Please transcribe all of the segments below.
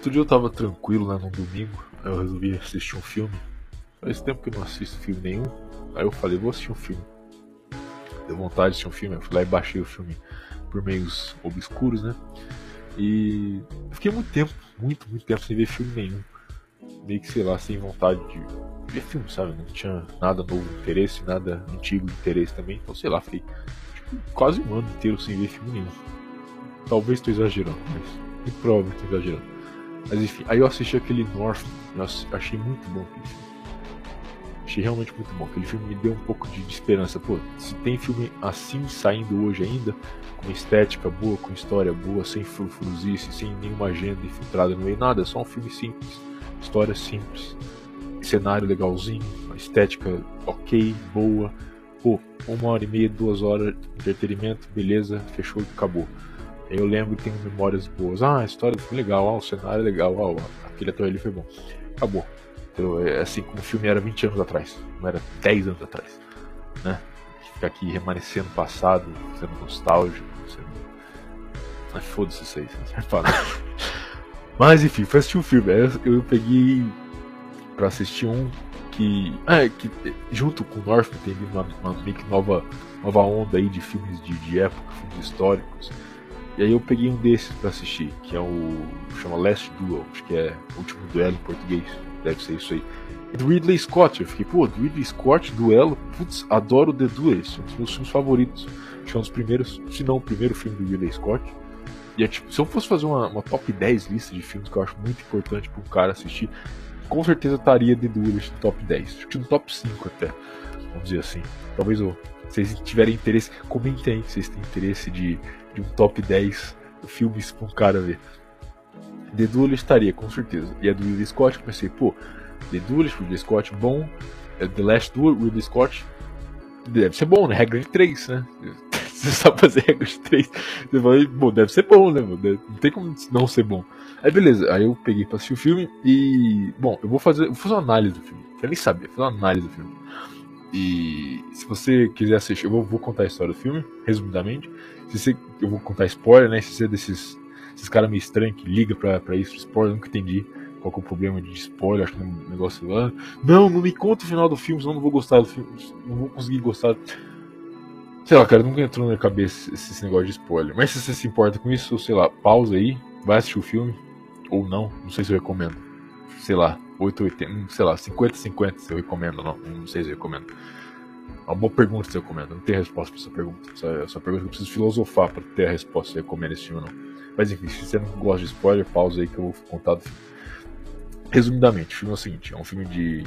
Outro dia eu tava tranquilo lá no domingo, aí eu resolvi assistir um filme. Faz tempo que eu não assisto filme nenhum. Aí eu falei, vou assistir um filme. Deu vontade de um filme, eu fui lá e baixei o filme por meios obscuros, né? E fiquei muito tempo, muito, muito tempo sem ver filme nenhum. Meio que, sei lá, sem vontade de ver filme, sabe? Não tinha nada novo interesse, nada antigo interesse também. Então, sei lá, fiquei tipo, quase um ano inteiro sem ver filme nenhum. Talvez estou exagerando, mas muito provável que estou exagerando. Mas enfim, aí eu assisti aquele North, eu achei muito bom aquele filme. Achei realmente muito bom. Aquele filme me deu um pouco de, de esperança. Pô, se tem filme assim saindo hoje ainda, com estética boa, com história boa, sem frufruzice, sem nenhuma agenda infiltrada no meio, nada, é só um filme simples, história simples, cenário legalzinho, estética ok, boa. Pô, uma hora e meia, duas horas de entretenimento, beleza, fechou e acabou. Eu lembro que tenho memórias boas. Ah, a história foi legal, ah, o cenário é legal, ah, aquele ator ali foi bom. Acabou. É assim como o filme era 20 anos atrás, não era 10 anos atrás. Né? Ficar aqui remanescendo o passado, sendo nostálgico, sendo. Mas foda-se isso aí, não pra nada. Mas enfim, foi assistir um filme. Eu, eu peguei pra assistir um que. É, que junto com o North tem uma, uma meio que nova, nova onda aí de filmes de, de época, filmes históricos e aí eu peguei um desses para assistir, que é o. chama Last Duel, acho que é o último duelo em português, deve ser isso aí. Do Ridley Scott, eu fiquei, pô, do Ridley Scott, duelo, putz, adoro The Duelist, um dos meus filmes favoritos. Acho é um dos primeiros, se não o primeiro filme do Ridley Scott. E é tipo, se eu fosse fazer uma, uma top 10 lista de filmes que eu acho muito importante para um cara assistir, com certeza estaria The Duelist no top 10, acho que no top 5 até, vamos dizer assim. Talvez eu, se vocês tiverem interesse, comentem aí se vocês têm interesse de de um top 10 filmes com cara ver. The Duelist estaria, com certeza. E a do Ridley Scott, eu pensei, pô, The Duelist, Ridley Scott, bom. É The Last Duel, Ridley Scott, deve ser bom, né? Regra de 3, né? Você sabe fazer regra de 3. Você vai, bom, deve ser bom, né? Não tem como não ser bom. Aí beleza, aí eu peguei pra assistir o filme e. Bom, eu vou fazer, vou fazer uma análise do filme. Eu nem sabia, vou fazer uma análise do filme. E se você quiser assistir, eu vou, vou contar a história do filme, resumidamente. Se você, eu vou contar spoiler, né? Se você é desses, esses caras meio estranhos que liga pra, pra isso, spoiler, nunca entendi qual é o problema de spoiler, acho que é um negócio. Não, não me conta o final do filme, senão não vou gostar do filme, não vou conseguir gostar. Sei lá, cara, nunca entrou na minha cabeça esse, esse negócio de spoiler. Mas se você se importa com isso, sei lá, pausa aí, vai assistir o filme, ou não, não sei se eu recomendo. Sei lá, 8, 80, sei lá, 50, 50 se eu recomendo, não, não sei se eu recomendo. Uma boa pergunta se eu recomendo. Não tem resposta pra essa pergunta. Essa, essa pergunta eu preciso filosofar pra ter a resposta se eu recomendo esse filme ou não. Mas enfim, se você não gosta de spoiler, pausa aí que eu vou contar do filme. Resumidamente, o filme é o seguinte: é um filme de.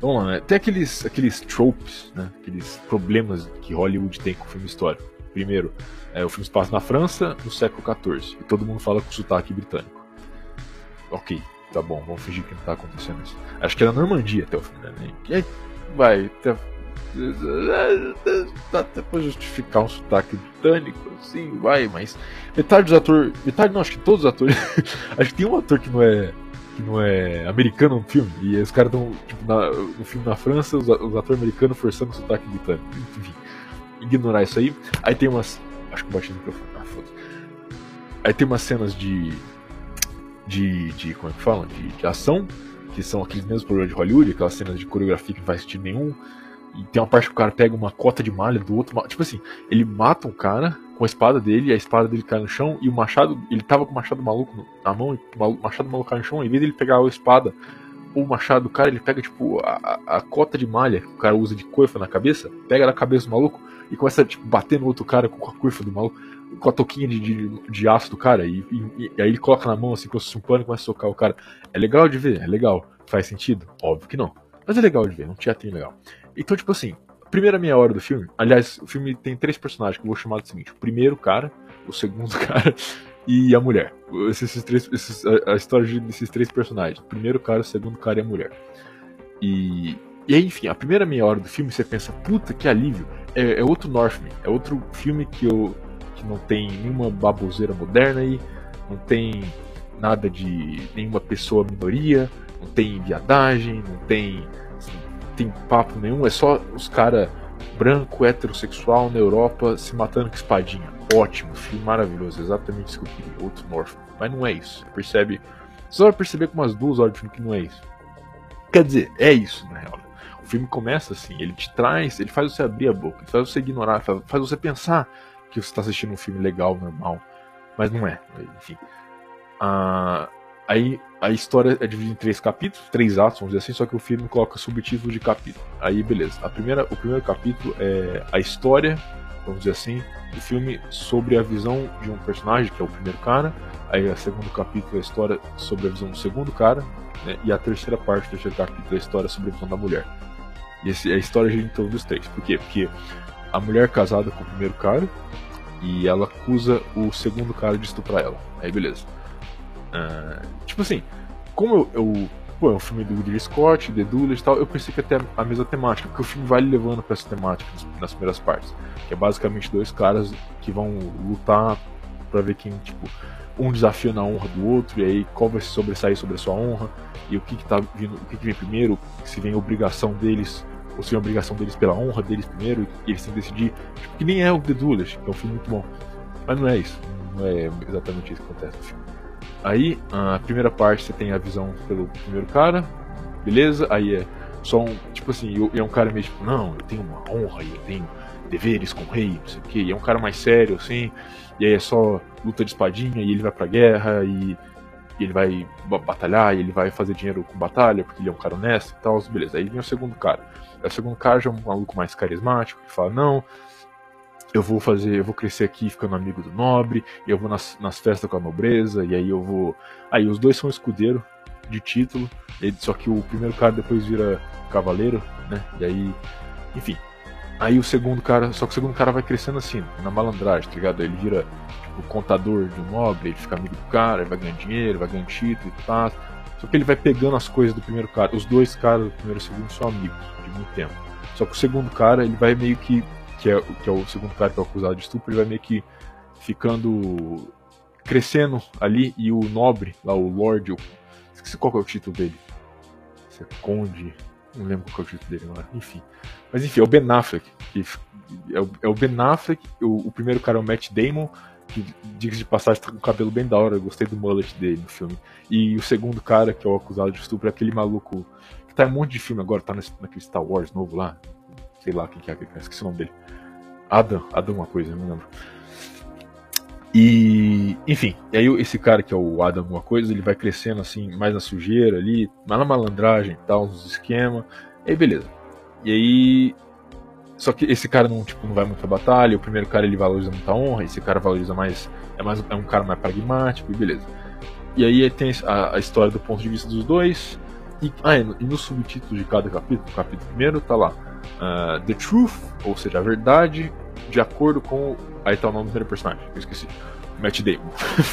Vamos lá, né? Tem aqueles, aqueles tropes, né? Aqueles problemas que Hollywood tem com o filme histórico. Primeiro, é, o filme se passa na França no século XIV e todo mundo fala com sotaque britânico. Ok, tá bom, vamos fingir que não tá acontecendo isso. Acho que era Normandia até o fim, né? Vai, até Dá até pra justificar um sotaque britânico, assim, vai, mas metade dos atores. Metade não, acho que todos os atores. acho que tem um ator que não é. que não é americano no filme. E os caras estão, tipo, na, no filme na França, os, os atores americanos forçando o sotaque britânico. Enfim, ignorar isso aí. Aí tem umas. Acho que eu bati no microfone. Ah, foda Aí tem umas cenas de. De. de como é que falam? De, de ação, que são aqueles mesmos problemas de Hollywood, aquelas cenas de coreografia que não faz sentido nenhum. E tem uma parte que o cara pega uma cota de malha do outro. Tipo assim, ele mata um cara com a espada dele, a espada dele cai no chão, e o machado, ele tava com o machado maluco na mão, e o machado maluco cai no chão, em vez dele pegar a espada ou o machado do cara, ele pega, tipo, a, a, cota de malha que o cara usa de coifa na cabeça, pega na cabeça do maluco e começa, tipo, bater no outro cara com a coifa do maluco, com a toquinha de, de, de aço do cara, e, e, e, aí ele coloca na mão, assim, como um pano e começa a socar o cara. É legal de ver, é legal. Faz sentido? Óbvio que não. Mas é legal de ver, não tinha tem legal. Então, tipo assim, primeira meia hora do filme, aliás, o filme tem três personagens que eu vou chamar do seguinte: o primeiro cara, o segundo cara e a mulher. Esses, três, esses, a, a, história desses três personagens: o primeiro cara, o segundo cara e a mulher. E, e aí, enfim, a primeira meia hora do filme você pensa, puta que alívio, é, é outro Northman, é outro filme que eu. Que não tem nenhuma baboseira moderna aí, não tem nada de nenhuma pessoa minoria, não tem viadagem, não tem, tem papo nenhum, é só os caras branco, heterossexual na Europa se matando com espadinha. Ótimo, filme maravilhoso, exatamente isso que eu queria, outro North. Mas não é isso. Você percebe. Você vai perceber com umas duas horas de filme que não é isso. Quer dizer, é isso, na real. O filme começa assim, ele te traz, ele faz você abrir a boca, ele faz você ignorar, faz, faz você pensar que você está assistindo um filme legal, normal. Mas não é, enfim. Ah, aí a história é dividida em três capítulos, três atos, vamos dizer assim, só que o filme coloca subtítulo de capítulo. Aí beleza. A primeira, o primeiro capítulo é a história, vamos dizer assim, do filme sobre a visão de um personagem, que é o primeiro cara. Aí o segundo capítulo é a história sobre a visão do segundo cara. Né? E a terceira parte do terceiro capítulo é a história sobre a visão da mulher. E esse, a história gira em torno dos três. Por quê? Porque a mulher é casada com o primeiro cara e ela acusa o segundo cara de estuprar ela. Aí beleza. Uh, tipo assim, como eu, eu pô, é um filme do Ridley Scott, The Doolittle e tal, eu pensei que ter a mesma temática, porque o filme vai levando para essa temática nas, primeiras partes, que é basicamente dois caras que vão lutar para ver quem, tipo, um desafio na honra do outro, e aí qual vai se sobressair sobre a sua honra, e o que que tá vindo, o que, que vem primeiro, se vem a obrigação deles, ou se vem a obrigação deles pela honra deles primeiro, e eles têm que decidir, tipo, que nem é o The Doolittle, que é um filme muito bom. Mas não é isso, não é exatamente isso que acontece no filme. Aí, a primeira parte você tem a visão pelo primeiro cara, beleza? Aí é só um, tipo assim, é um cara meio tipo, não, eu tenho uma honra e eu tenho deveres com o rei, não sei o que, e é um cara mais sério, assim, e aí é só luta de espadinha e ele vai pra guerra e, e ele vai batalhar e ele vai fazer dinheiro com batalha, porque ele é um cara honesto e tal, beleza. Aí vem o segundo cara. O segundo cara já é um maluco mais carismático, que fala, não, eu vou fazer, eu vou crescer aqui ficando amigo do nobre, eu vou nas, nas festas com a nobreza, e aí eu vou. Aí os dois são escudeiro de título, só que o primeiro cara depois vira cavaleiro, né? E aí, enfim. Aí o segundo cara, só que o segundo cara vai crescendo assim, na malandragem, tá ligado? Ele vira tipo, contador de um nobre, ele fica amigo do cara, ele vai ganhando dinheiro, vai ganhando título e tal. Só que ele vai pegando as coisas do primeiro cara. Os dois caras do primeiro e segundo são amigos de muito tempo. Só que o segundo cara, ele vai meio que que é, que é o segundo cara que é acusado de estupro, ele vai meio que ficando. crescendo ali, e o nobre, lá, o Lorde, esqueci qual é o título dele. É Conde, não lembro qual é o título dele agora, enfim. Mas enfim, é o Ben Affleck, que é o, é o Ben Affleck, o, o, primeiro cara é o Matt Damon, que, diga de passagem, tá com o cabelo bem da hora, eu gostei do mullet dele no filme. E o segundo cara, que é o acusado de estupro, é aquele maluco que tá em um monte de filme agora, tá nesse, naquele Star Wars novo lá, sei lá quem que é, esqueci o nome dele. Adam, Adam uma coisa, não lembro. E, enfim, e aí esse cara que é o Adam uma coisa, ele vai crescendo assim, mais na sujeira ali, mais na malandragem tal, nos esquemas. E aí beleza. E aí só que esse cara não, tipo, não vai muito pra batalha, o primeiro cara ele valoriza muita honra, esse cara valoriza mais é mais é um cara mais pragmático e beleza. E aí tem a, a história do ponto de vista dos dois. E, ah, e no subtítulo de cada capítulo, capítulo primeiro tá lá uh, The Truth, ou seja, a verdade, de acordo com. Aí tá o nome do personagem, eu esqueci. Matt Damon.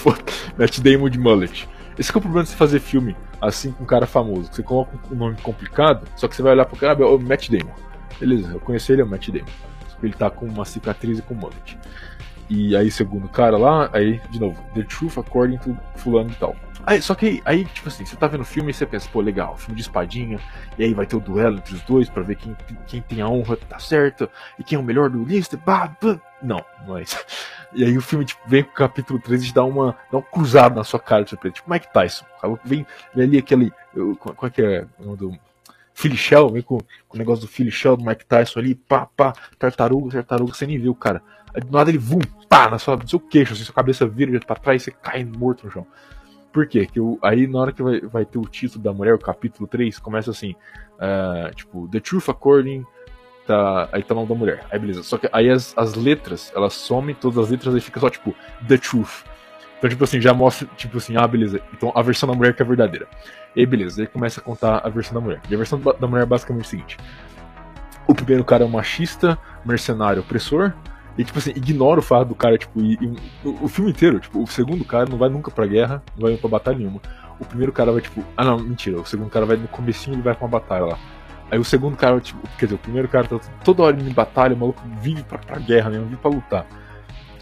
Matt Damon de Mullet. Esse é o problema de você fazer filme assim com um cara famoso. Você coloca um nome complicado, só que você vai olhar pro cara, é o Matt Damon. Beleza, eu conheci ele, é o Matt Damon. Que ele tá com uma cicatriz e com mullet. E aí, segundo cara lá, aí, de novo, The Truth According to Fulano e tal. Aí, só que aí, tipo assim, você tá vendo o filme e você pensa, pô, legal, filme de espadinha, e aí vai ter o duelo entre os dois para ver quem, quem tem a honra tá certo, e quem é o melhor duelista, bah, bah. Não, não é isso. E aí o filme tipo, vem com o capítulo 13 e dá uma, dá um cruzado na sua cara, tipo, tipo Mike Tyson. Vem, vem ali aquele. Qual é que é o nome do. Philly Shell, vem com, com o negócio do Philly Shell, do Mike Tyson ali, pá, pá, tartaruga, tartaruga, você nem viu, cara. Do nada ele, vum, pá, na sua, no seu queixo, assim, sua cabeça vira pra trás e você cai morto no chão. Por quê? Que o, aí na hora que vai, vai ter o título da mulher, o capítulo 3, começa assim, uh, tipo, The Truth According, tá, aí tá o nome da mulher. Aí beleza. Só que aí as, as letras, elas somem, todas as letras, aí fica só tipo, The Truth. Então, tipo assim, já mostra, tipo assim, ah, beleza. Então a versão da mulher que é verdadeira. E aí, beleza, aí começa a contar a versão da mulher. E a versão da mulher é basicamente o seguinte: o primeiro cara é um machista, mercenário, opressor. E, tipo assim, ignora o fato do cara, tipo, e, e, o, o, filme inteiro, tipo, o segundo cara não vai nunca pra guerra, não vai pra batalha nenhuma. O primeiro cara vai, tipo, ah não, mentira, o segundo cara vai no comecinho ele vai pra uma batalha lá. Aí o segundo cara, tipo, quer dizer, o primeiro cara tá toda hora em batalha, o maluco vive pra, pra guerra mesmo, vive pra lutar.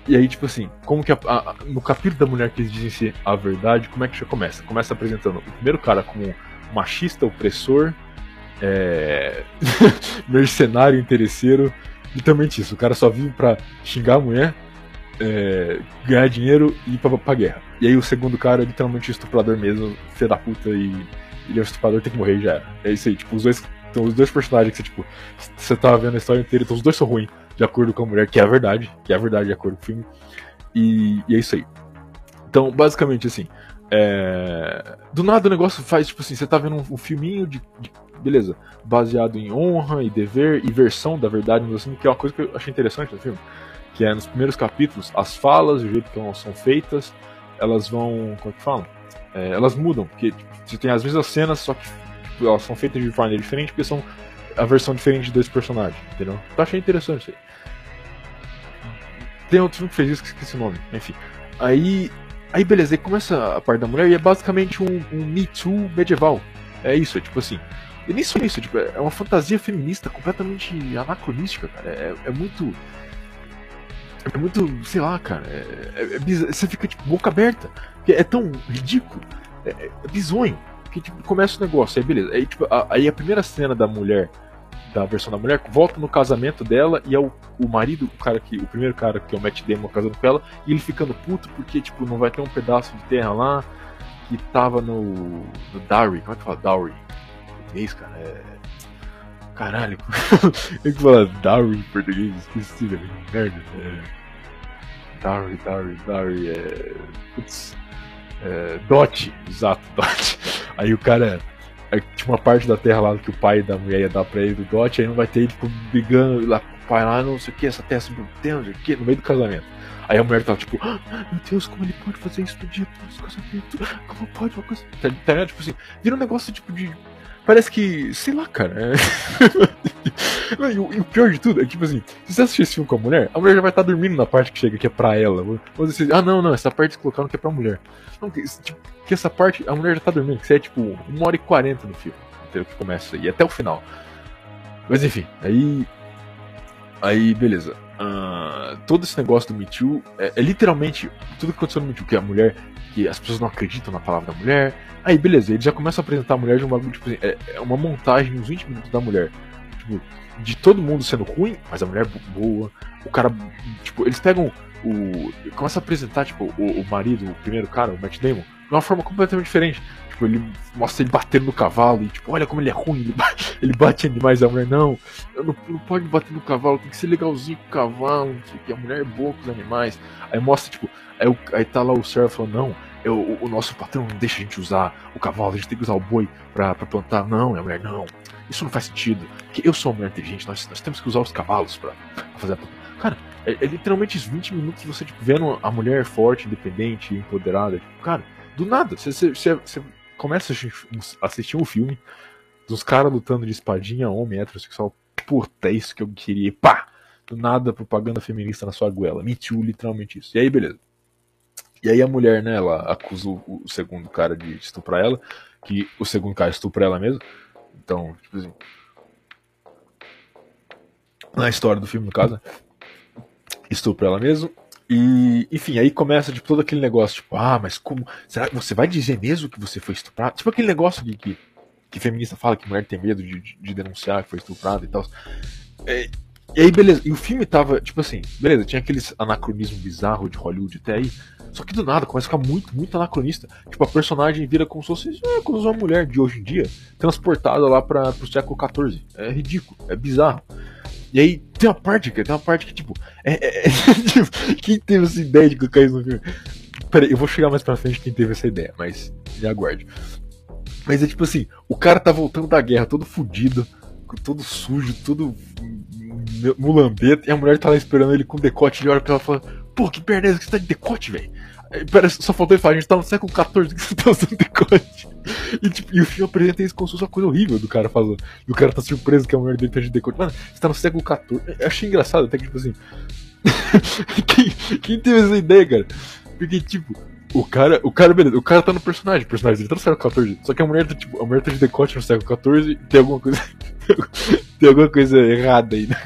E aí, tipo assim, como que a, a, no capítulo da mulher que eles dizem ser a verdade, como é que já começa? Começa apresentando o primeiro cara como machista, opressor, é... mercenário, interesseiro. Literalmente isso, o cara só vive pra xingar a mulher, é... ganhar dinheiro e ir pra, pra guerra. E aí o segundo cara é literalmente estuprador mesmo, filho da puta, e ele é um estuprador, tem que morrer e já era. É isso aí, tipo, os dois. Então, os dois personagens que você, tipo, você tava vendo a história inteira, então os dois são ruins, de acordo com a mulher, que é a verdade, que é a verdade de acordo com o filme. E, e é isso aí. Então, basicamente, assim, é... do nada o negócio faz, tipo assim, você tá vendo um, um filminho de, de, beleza, baseado em honra e dever e versão da verdade, assim, que é uma coisa que eu achei interessante no filme, que é nos primeiros capítulos, as falas, o jeito que elas são feitas, elas vão, como é que falam? É, elas mudam, porque tipo, você tem as mesmas cenas, só que tipo, elas são feitas de forma diferente, porque são a versão diferente de dois personagens, entendeu? Então achei interessante isso aí. Tem outro filme que fez isso, que esqueci o nome, enfim. Aí, aí beleza, aí começa a parte da mulher e é basicamente um, um Me Too medieval. É isso, é tipo assim. E nem só isso, tipo, é uma fantasia feminista completamente anacronística, cara. É, é muito. É muito, sei lá, cara. É, é, é você fica tipo boca aberta. É tão ridículo. É, é bizonho. Que tipo, começa o negócio, aí beleza. Aí, tipo, a, aí a primeira cena da mulher da versão da mulher, volta no casamento dela e é o, o marido, o cara que. O primeiro cara que é o Matt Damon casando com ela, e ele ficando puto porque, tipo, não vai ter um pedaço de terra lá que tava no. no Dowry. Como é que fala? Dowry. Português, cara. É. Caralho. Tem que falar Dowry em português, esqueci, velho. Merda. É. Dowry, Dowry, Dowry. É. Putz. É, Dot, exato, Dot. Aí o cara tinha uma parte da terra lá que o pai da mulher ia dar pra ele do dote, aí não vai ter ele brigando lá com o pai lá, não sei o que, essa terra se não sei o que, no meio do casamento. Aí a mulher tava tipo, ah, meu Deus, como ele pode fazer isso no dia do casamento? Como pode uma coisa. Tá, tá, tipo assim, vira um negócio tipo de. Parece que. sei lá, cara. É... e, o, e, o, pior de tudo é tipo assim, se você assistir esse filme com a mulher, a mulher já vai estar tá dormindo na parte que chega que é pra ela. Vamos dizer, ah não, não, essa parte colocaram que é pra mulher. Não, que, tipo, que essa parte a mulher já tá dormindo, que você é tipo uma hora e quarenta no filme, até que começa e até o final. Mas enfim, aí. Aí, beleza. Uh, todo esse negócio do Me Too é, é, literalmente tudo que aconteceu no Me Too, que a mulher, que as pessoas não acreditam na palavra da mulher. Aí, beleza, ele já começa a apresentar a mulher de um bagulho, tipo assim, é, é uma montagem uns 20 minutos da mulher. Tipo, de todo mundo sendo ruim, mas a mulher boa. O cara, tipo, eles pegam o. Começa a apresentar, tipo, o, o marido, o primeiro cara, o Matt Damon, de uma forma completamente diferente. Tipo, ele mostra ele batendo no cavalo e, tipo, olha como ele é ruim, ele bate, ele bate demais. A mulher, não, não, não pode bater no cavalo, tem que ser legalzinho com o cavalo, que, a mulher é boa com os animais. Aí mostra, tipo, aí, aí tá lá o servo falando, não, eu, o, o, nosso patrão não deixa a gente usar o cavalo, a gente tem que usar o boi pra, pra plantar. Não, a mulher, não, isso não faz sentido. Porque eu sou uma mulher inteligente, nós, nós temos que usar os cavalos pra, pra fazer a. Cara, é, é, literalmente os 20 minutos você, tipo, vendo a mulher forte, independente, empoderada. Tipo, cara, do nada. Você começa a assistir um filme dos caras lutando de espadinha, homem, heterossexual. Puta, é isso que eu queria. E pá! Do nada, propaganda feminista na sua goela. Me too, literalmente isso. E aí, beleza. E aí a mulher, né, ela acusa o, o segundo cara de estuprar ela, que o segundo cara estupra ela mesmo. Então, tipo assim. Na história do filme, no caso, né? estupra ela mesmo. E, enfim, aí começa tipo, todo aquele negócio, tipo, ah, mas como. Será que você vai dizer mesmo que você foi estuprado? Tipo aquele negócio de que, que feminista fala que mulher tem medo de, de, de denunciar que foi estuprada e tal. É, e aí, beleza, e o filme tava, tipo assim, beleza, tinha aqueles anacronismo bizarro de Hollywood até aí. Só que do nada começa a ficar muito, muito anacronista. Tipo, a personagem vira como se fosse é, uma mulher de hoje em dia, transportada lá para pro século XIV. É ridículo, é bizarro. E aí tem uma parte, cara, tem uma parte que, tipo, é, é, é tipo, quem teve essa ideia de colocar isso no filme? Peraí, eu vou chegar mais pra frente quem teve essa ideia, mas me aguarde. Mas é tipo assim, o cara tá voltando da guerra todo fudido, todo sujo, todo mulambeta, e a mulher tá lá esperando ele com decote, ele olha pra ela fala, pô, que perna é essa que você tá de decote, velho? Só faltou ele falar, a gente tá no século XIV, que você tá usando decote? E, tipo, e o filme apresenta isso como se fosse uma coisa horrível do cara falando. E o cara tá surpreso que a mulher dele tá de decote. Mano, você tá no século XIV. Eu achei engraçado até que, tipo assim. quem, quem teve essa ideia, cara? Porque, tipo, o cara, o cara, beleza, o cara tá no personagem, o personagem dele tá no século XIV. Só que a mulher tá, tipo, a mulher tá de decote no século XIV tem alguma coisa. tem alguma coisa errada aí, né?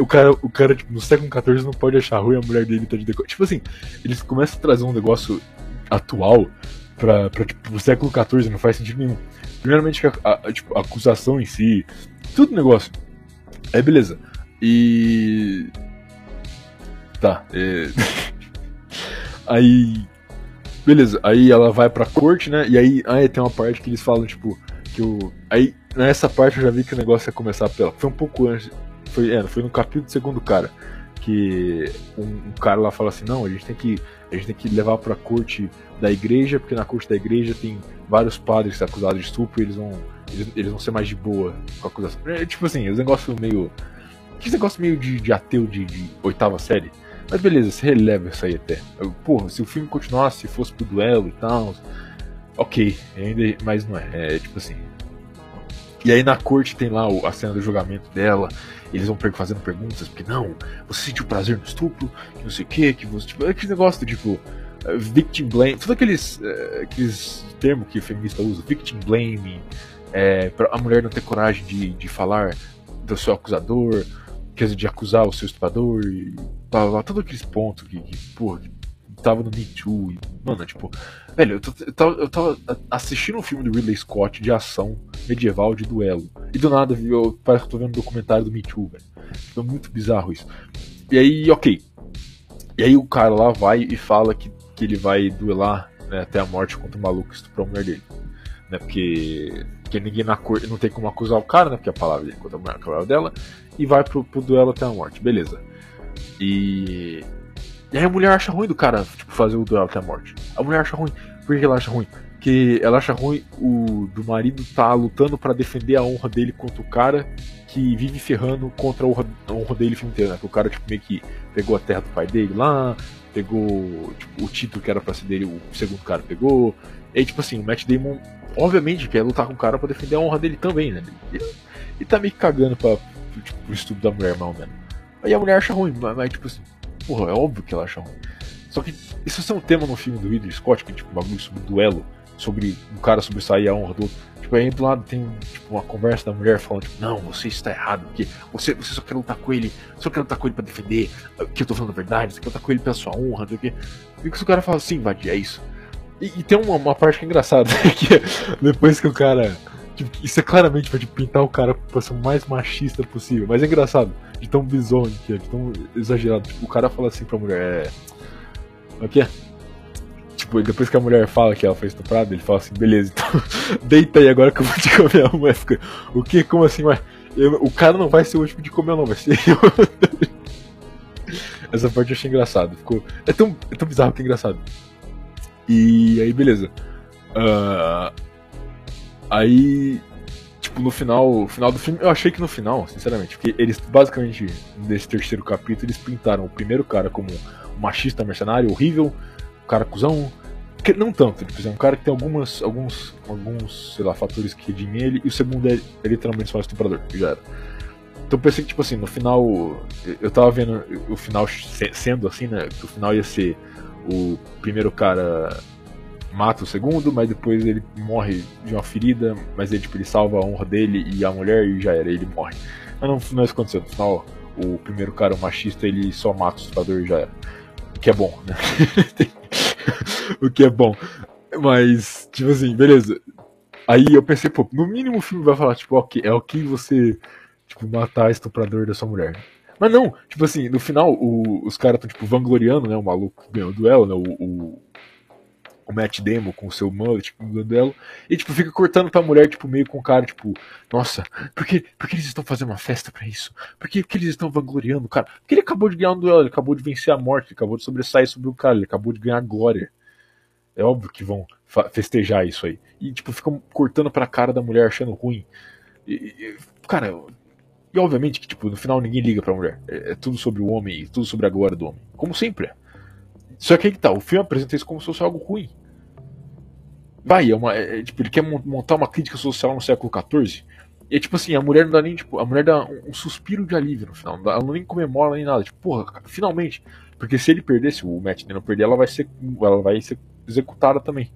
O cara, o cara tipo, no século XIV não pode achar ruim a mulher dele tá de decote. Tipo assim, eles começam a trazer um negócio atual pra, pra tipo, o século XIV, não faz sentido nenhum. Primeiramente, a, a, tipo, a acusação em si, tudo negócio. Aí, beleza. E. Tá. É... aí. Beleza, aí ela vai pra corte, né? E aí, aí tem uma parte que eles falam, tipo, que o. Aí, nessa parte eu já vi que o negócio ia começar pela. Foi um pouco antes. Foi, é, foi no capítulo do segundo cara. Que um, um, cara lá fala assim, não, a gente tem que. A gente tem que levar pra corte da igreja, porque na corte da igreja tem vários padres acusados de estupro e eles vão. Eles, eles vão ser mais de boa com a acusação. É, tipo assim, os negócios meio. Que negócio meio de, de ateu de, de oitava série. Mas beleza, você releva isso aí até. Porra, se o filme continuasse, se fosse pro duelo e tal. Ok, ainda, mas não é. É tipo assim. E aí na corte tem lá a cena do julgamento dela. Eles vão fazendo perguntas, porque não, você sentiu prazer no estupro, que não sei o que, que você. Tipo, aquele negócio tipo. Uh, victim blame, todos aqueles, uh, aqueles termos que feminista usa, victim blame, é, pra a mulher não ter coragem de, de falar do seu acusador, quer dizer, de acusar o seu estuprador e todos aqueles pontos que, que porra, que tava no Me Too. E, mano, tipo, velho, eu, tô, eu, tava, eu, tava, assistindo um filme do Ridley Scott de ação medieval de duelo. E do nada eu, parece que eu tô vendo um documentário do Me Too, velho. Foi muito bizarro isso. E aí, ok. E aí o cara lá vai e fala que, que ele vai duelar né, até a morte contra o maluco que estuprou a mulher dele. Né, porque, porque ninguém na cor não tem como acusar o cara, né? Porque a palavra dele contra a mulher, a palavra dela e vai pro, pro duelo até a morte, beleza. E. E aí a mulher acha ruim do cara, tipo, fazer o duelo até a morte. A mulher acha ruim. Por que ela acha ruim? Porque ela acha ruim o do marido tá lutando para defender a honra dele contra o cara que vive ferrando contra a honra, a honra dele o filme inteiro, né? Que o cara, tipo, meio que pegou a terra do pai dele lá, pegou tipo, o título que era pra ser dele, o segundo cara pegou. E aí, tipo assim, o Matt Damon, obviamente, quer lutar com o cara pra defender a honra dele também, né? Ele, tá meio que cagando pra, tipo, o estupro da mulher, mal menos. Aí a mulher acha ruim, mas, mas, tipo assim, porra, é óbvio que ela acha ruim. Só que isso é um tema no filme do Ridley Scott, que é tipo um bagulho sobre duelo, sobre um cara sobressair a honra do outro. Tipo, aí do lado tem tipo, uma conversa da mulher falando, tipo, não, você está errado, porque você, você só quer lutar com ele, só quer lutar com ele pra defender que eu tô falando a verdade, você quer lutar com ele pela sua honra, não sei o quê. E que o cara fala assim, Vadir, é isso. E, e, tem uma, uma parte que é engraçada, que é depois que o cara Tipo, isso é claramente pra tipo, pintar o cara pra ser o mais machista possível. Mas é engraçado, de tão bizonho que é, de tão exagerado. Tipo, o cara fala assim pra mulher, é. O que é? Tipo, depois que a mulher fala que ela foi estuprada, ele fala assim, beleza, então deita aí agora que eu vou te comer a mulher. Fica, o que? Como assim? Mas eu, o cara não vai ser o último de comer, não, vai ser eu. Essa parte eu achei engraçado. Ficou, é, tão, é tão bizarro que é engraçado. E aí, beleza. Uh, Aí, tipo, no final, final do filme, eu achei que no final, sinceramente, porque eles basicamente, nesse terceiro capítulo, eles pintaram o primeiro cara como um machista mercenário horrível, um cara cuzão. Que, não tanto, tipo, é um cara que tem algumas, alguns, alguns, sei lá, fatores que redimem ele, e o segundo é, é literalmente só um estuprador, já era. Então pensei que, tipo assim, no final. Eu tava vendo o final sendo assim, né? Que o final ia ser o primeiro cara mata o segundo, mas depois ele morre de uma ferida, mas ele, tipo, ele salva a honra dele e a mulher e já era, ele morre. Mas não, não é isso que aconteceu. No final, o primeiro cara, o machista, ele só mata o estuprador e já era. O que é bom, né? o que é bom. Mas, tipo assim, beleza. Aí eu pensei, pô, no mínimo o filme vai falar, tipo, ok, é ok você, tipo, matar o estuprador da sua mulher. Mas não, tipo assim, no final o, os caras estão, tipo, vangloriando, né, o maluco que ganhou o duelo, né, o, o o Matt Damon com o seu mullet, tipo, no duelo, e tipo, fica cortando pra mulher, tipo, meio com o cara, tipo, nossa, por que, por que eles estão fazendo uma festa para isso? Por que, por que eles estão vangloriando o cara? Porque ele acabou de ganhar um duelo, ele acabou de vencer a morte, ele acabou de sobressair sobre o cara, ele acabou de ganhar glória. É óbvio que vão festejar isso aí. E, tipo, ficam cortando pra cara da mulher achando ruim. E, e, cara, e obviamente que, tipo, no final ninguém liga pra mulher. É, é tudo sobre o homem, tudo sobre a glória do homem. Como sempre é. Só que aí que tá, o filme apresenta isso como se fosse algo ruim. Vai, é uma, é, tipo, ele quer montar uma crítica social no século XIV. E é tipo assim, a mulher não dá nem, tipo, a mulher dá um, um suspiro de alívio no final. Ela não nem comemora nem nada. Tipo, porra, finalmente. Porque se ele perder, se o Matt não perder, ela vai ser, ela vai ser executada também.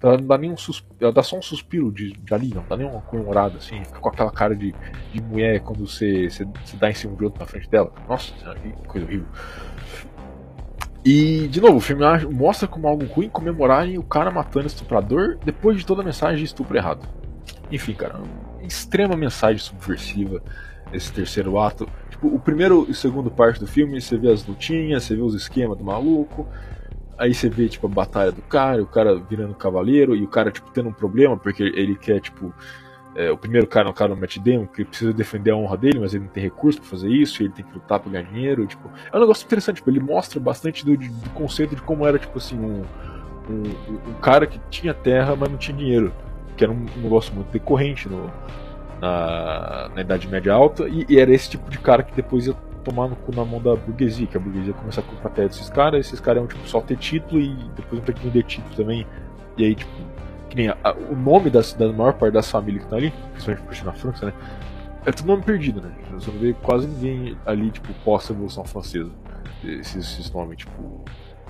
ela não dá nem um suspiro, ela dá só um suspiro de, de ali, não dá nem uma comemorada, assim, com aquela cara de, de mulher quando você, você, você dá em cima de outro na frente dela. Nossa, que coisa horrível. E, de novo, o filme mostra como algo ruim comemorarem o cara matando o estuprador depois de toda a mensagem de estupro errado. Enfim, cara, uma extrema mensagem subversiva esse terceiro ato. Tipo, o primeiro e o segundo parte do filme, você vê as lutinhas, você vê os esquemas do maluco, aí você vê, tipo, a batalha do cara, o cara virando cavaleiro, e o cara, tipo, tendo um problema, porque ele quer, tipo, é, o primeiro cara é um cara no Matt Damon que precisa defender a honra dele, mas ele não tem recurso para fazer isso, ele tem que lutar pra ganhar dinheiro. Tipo, é um negócio interessante, tipo, ele mostra bastante do, do conceito de como era, tipo assim, um, um, um, cara que tinha terra, mas não tinha dinheiro. Que era um, um negócio muito decorrente no, na, na Idade Média Alta, e, e, era esse tipo de cara que depois ia tomar no cu na mão da burguesia, que a burguesia ia começar a comprar terra desses caras, esses caras iam tipo, só ter título e depois ter que vender título também. E aí, tipo, que nem a, a, o nome das, da maior parte das famílias que estão ali, principalmente por na França, né? É tudo nome perdido, né? Você não vê quase ninguém ali, tipo, pós-Revolução Francesa. Esses, esses nomes, tipo,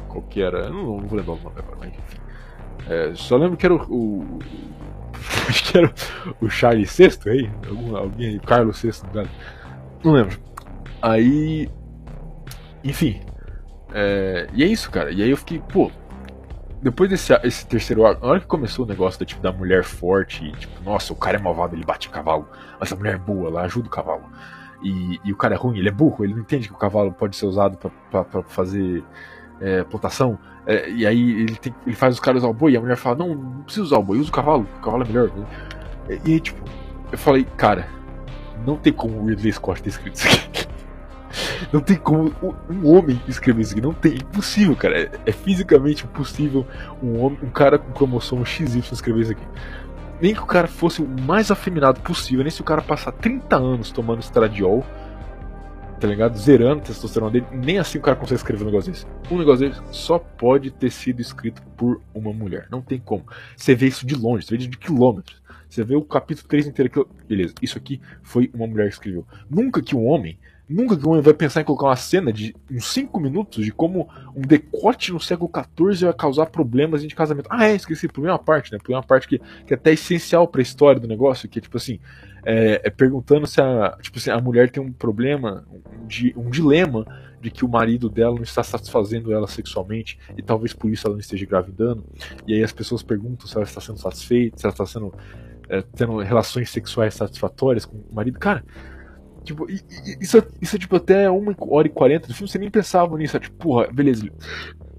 qual que era? Eu não, não vou lembrar o nome agora, mas enfim. É, só lembro que era o, o acho que era o Charles VI aí, algum, alguém aí, Carlos VI, não, não lembro. Aí, enfim, é, e é isso, cara. E aí eu fiquei, pô, depois desse esse terceiro arco, na hora que começou o negócio da, tipo, da mulher forte, e, tipo, nossa, o cara é malvado, ele bate o cavalo, mas a mulher é boa, ela ajuda o cavalo. E, e o cara é ruim, ele é burro, ele não entende que o cavalo pode ser usado para fazer é, plantação. É, e aí ele, tem, ele faz os caras usar o boi, e a mulher fala: Não, não precisa usar o boi, usa o cavalo, o cavalo é melhor. E, e aí, tipo, eu falei: Cara, não tem como o Ridley Scott ter escrito isso aqui. Não tem como um homem escrever isso aqui. Não tem. Impossível, cara. É, é fisicamente impossível um, homem, um cara com cromossomo XY escrever isso aqui. Nem que o cara fosse o mais afeminado possível, nem se o cara passar 30 anos tomando estradiol, tá ligado? Zerando a testosterona dele, nem assim o cara consegue escrever um negócio desse. Um negócio desse só pode ter sido escrito por uma mulher. Não tem como. Você vê isso de longe, você vê de quilômetros. Você vê o capítulo 3 inteiro aqui. Beleza, isso aqui foi uma mulher que escreveu. Nunca que um homem Nunca que vai pensar em colocar uma cena de uns 5 minutos de como um decote no século XIV vai causar problemas de casamento. Ah, é, esqueci, uma parte, né? Uma parte que, que é até essencial para a história do negócio, que é tipo assim, é, é, perguntando se a, tipo assim, a mulher tem um problema, um, um dilema de que o marido dela não está satisfazendo ela sexualmente e talvez por isso ela não esteja engravidando. E aí as pessoas perguntam se ela está sendo satisfeita, se ela está sendo é, tendo relações sexuais satisfatórias com o marido. Cara, Tipo, isso, isso tipo até 1 hora e 40 do filme, você nem pensava nisso. Tipo, porra, beleza.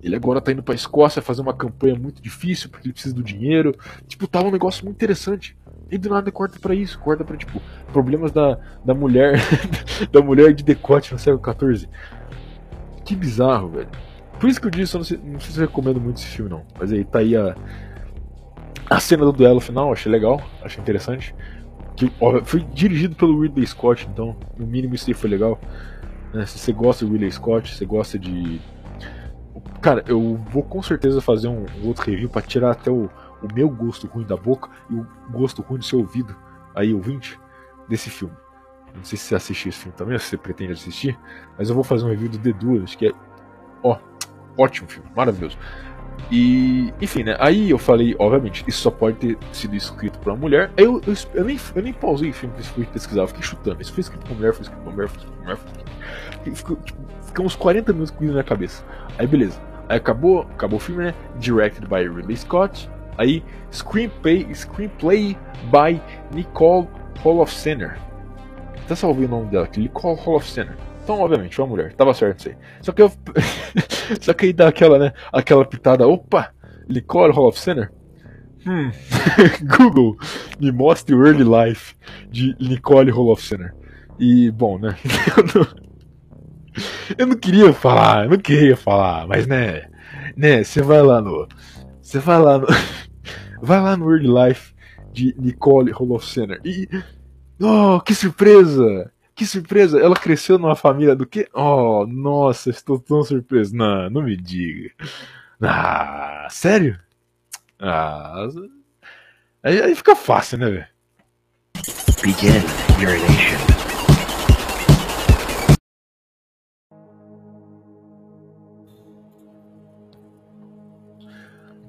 Ele agora tá indo pra Escócia fazer uma campanha muito difícil porque ele precisa do dinheiro. Tipo, tava um negócio muito interessante. E do nada corta para isso, corta para tipo, problemas da, da mulher da mulher de decote no século XIV. Que bizarro, velho. Por isso que eu disse, eu não sei, não sei se eu recomendo muito esse filme, não. Mas aí tá aí a, a cena do duelo final, achei legal, achei interessante que ó, foi dirigido pelo Ridley Scott, então no mínimo isso aí foi legal. Né? Se você gosta do Ridley Scott, você gosta de. Cara, eu vou com certeza fazer um, um outro review para tirar até o, o meu gosto ruim da boca e o gosto ruim do seu ouvido, aí ouvinte, desse filme. Não sei se você assistiu esse filme também, se você pretende assistir, mas eu vou fazer um review do The Duas, que é, ó, ótimo filme, maravilhoso. E, enfim, né? Aí eu falei, obviamente, isso só pode ter sido escrito por uma mulher. Eu, eu, eu, nem, eu nem pausei o filme, fui pesquisar, fiquei chutando. Isso foi escrito por mulher, foi escrito por mulher, foi escrito por mulher. Foi Ficou, tipo, ficou uns 40 minutos com isso na cabeça. Aí beleza. Aí acabou, acabou o filme, né? Directed by Ridley Scott. Aí, screenplay, screenplay by Nicole Holofcener. Até salvei o nome dela aqui, Nicole Holofcener. Então, obviamente, uma mulher. Tava certo isso aí. Só que eu. Só que aí dá aquela, né? Aquela pitada. Opa! Licor Hall of Center? Hum. Google me mostre o early life de Nicole Hall of Center. E, bom, né? Eu não, eu não queria falar, eu não queria falar, mas né? Né? Você vai lá no. Você vai lá no. Vai lá no early life de Nicole Hall of Center. E. Oh, que surpresa! Que surpresa! Ela cresceu numa família do quê? Oh, nossa, estou tão surpreso. Não, não me diga. Ah, sério? Ah. Aí, aí fica fácil, né, velho? Begin urination.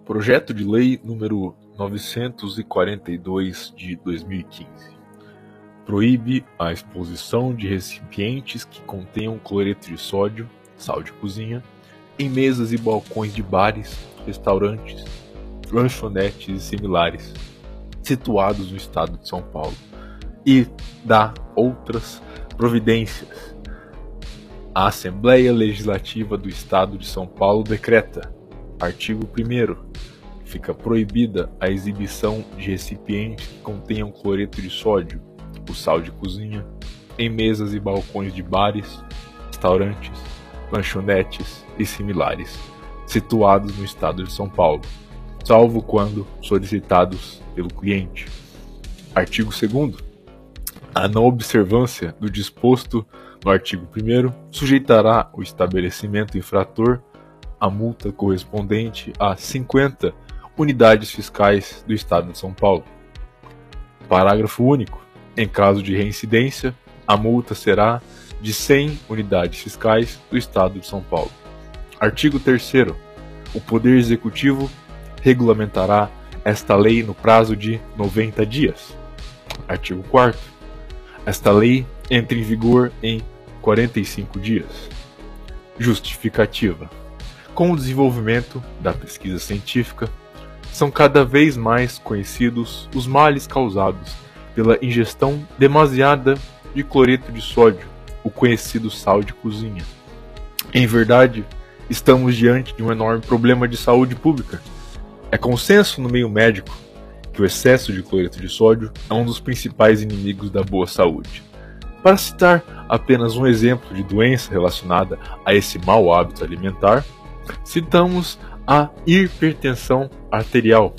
Projeto de Lei número 942 de 2015 proíbe a exposição de recipientes que contenham cloreto de sódio, sal de cozinha, em mesas e balcões de bares, restaurantes, lanchonetes e similares, situados no estado de São Paulo, e dá outras providências. A Assembleia Legislativa do Estado de São Paulo decreta, artigo 1 fica proibida a exibição de recipientes que contenham cloreto de sódio, sal de cozinha, em mesas e balcões de bares, restaurantes, lanchonetes e similares, situados no estado de São Paulo, salvo quando solicitados pelo cliente. Artigo 2 a não observância do disposto no artigo 1 sujeitará o estabelecimento infrator à multa correspondente a 50 unidades fiscais do Estado de São Paulo. Parágrafo único. Em caso de reincidência, a multa será de 100 unidades fiscais do Estado de São Paulo. Artigo 3. O Poder Executivo regulamentará esta lei no prazo de 90 dias. Artigo 4. Esta lei entra em vigor em 45 dias. Justificativa. Com o desenvolvimento da pesquisa científica, são cada vez mais conhecidos os males causados pela ingestão demasiada de cloreto de sódio, o conhecido sal de cozinha. Em verdade, estamos diante de um enorme problema de saúde pública. É consenso no meio médico que o excesso de cloreto de sódio é um dos principais inimigos da boa saúde. Para citar apenas um exemplo de doença relacionada a esse mau hábito alimentar, citamos a hipertensão arterial,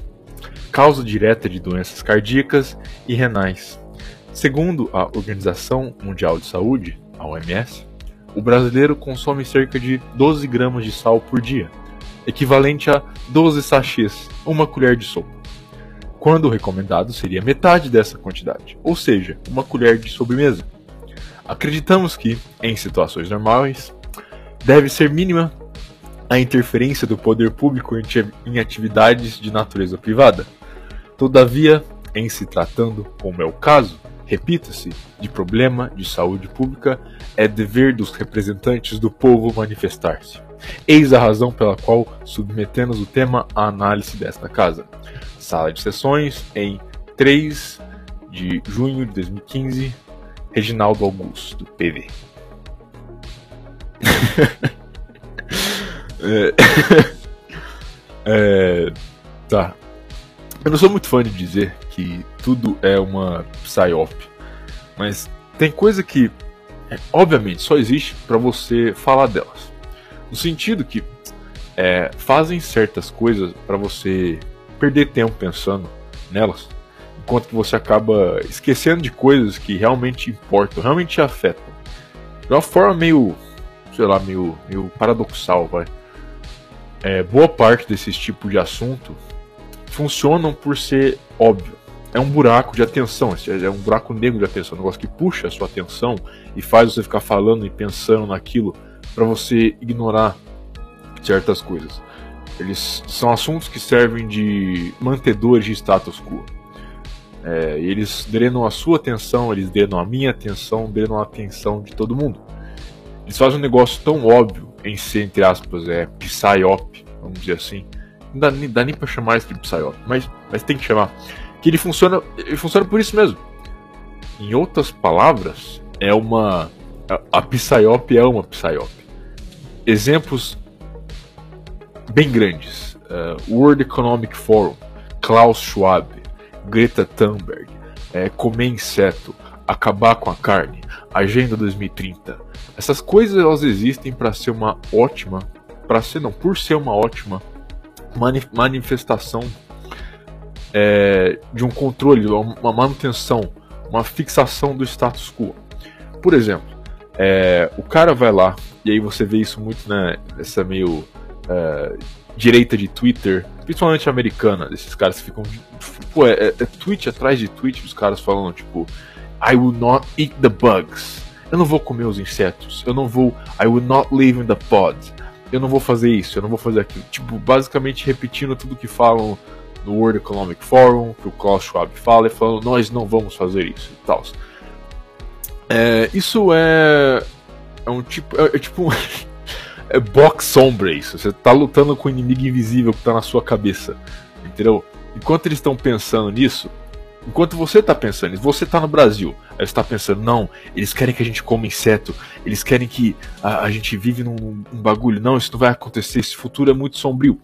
causa direta de doenças cardíacas e renais. Segundo a Organização Mundial de Saúde, a OMS, o brasileiro consome cerca de 12 gramas de sal por dia, equivalente a 12 sachês, uma colher de sopa, quando o recomendado seria metade dessa quantidade, ou seja, uma colher de sobremesa. Acreditamos que, em situações normais, deve ser mínima a interferência do poder público em atividades de natureza privada. Todavia, em se tratando, como é o caso, repita-se, de problema de saúde pública, é dever dos representantes do povo manifestar-se. Eis a razão pela qual submetemos o tema à análise desta casa. Sala de sessões, em 3 de junho de 2015, Reginaldo Augusto, PV. É... é... Tá. Eu não sou muito fã de dizer que tudo é uma psyop, mas tem coisa que, é, obviamente, só existe para você falar delas. No sentido que é, fazem certas coisas para você perder tempo pensando nelas, enquanto que você acaba esquecendo de coisas que realmente importam, realmente te afetam. De uma forma meio, sei lá, meio, meio paradoxal, vai é, boa parte desses tipos de assunto funcionam por ser óbvio. É um buraco de atenção, é um buraco negro de atenção, um negócio que puxa a sua atenção e faz você ficar falando e pensando naquilo para você ignorar certas coisas. Eles são assuntos que servem de mantedores de status quo. É, eles drenam a sua atenção, eles drenam a minha atenção, drenam a atenção de todo mundo. Eles fazem um negócio tão óbvio em ser, entre aspas, é psyop, vamos dizer assim. Não dá, nem, dá nem pra chamar isso de psyop, mas, mas tem que chamar. Que ele funciona, ele funciona por isso mesmo. Em outras palavras, é uma. A, a psyop é uma psyop. Exemplos bem grandes: uh, World Economic Forum, Klaus Schwab, Greta Thunberg, é, comer inseto, acabar com a carne, Agenda 2030. Essas coisas elas existem para ser uma ótima, para ser não, por ser uma ótima manifestação é, de um controle, uma manutenção, uma fixação do status quo. Por exemplo, é, o cara vai lá e aí você vê isso muito né, nessa meio é, direita de Twitter, principalmente americana, desses caras que ficam. Pô, é, é, é tweet atrás de tweet, os caras falando, tipo, I will not eat the bugs. Eu não vou comer os insetos. Eu não vou. I will not live in the pod. Eu não vou fazer isso, eu não vou fazer aquilo. Tipo, basicamente repetindo tudo que falam no World Economic Forum, que o Klaus Schwab fala, e falando, nós não vamos fazer isso e tal. É, isso é, é um tipo. É, é tipo. é box sombra isso. Você tá lutando com o inimigo invisível que tá na sua cabeça. Entendeu? Enquanto eles estão pensando nisso, enquanto você tá pensando nisso, você tá no Brasil, aí você tá pensando, não, eles querem que a gente coma inseto, eles querem que a, a gente vive num, num bagulho, não, isso não vai acontecer, esse futuro é muito sombrio.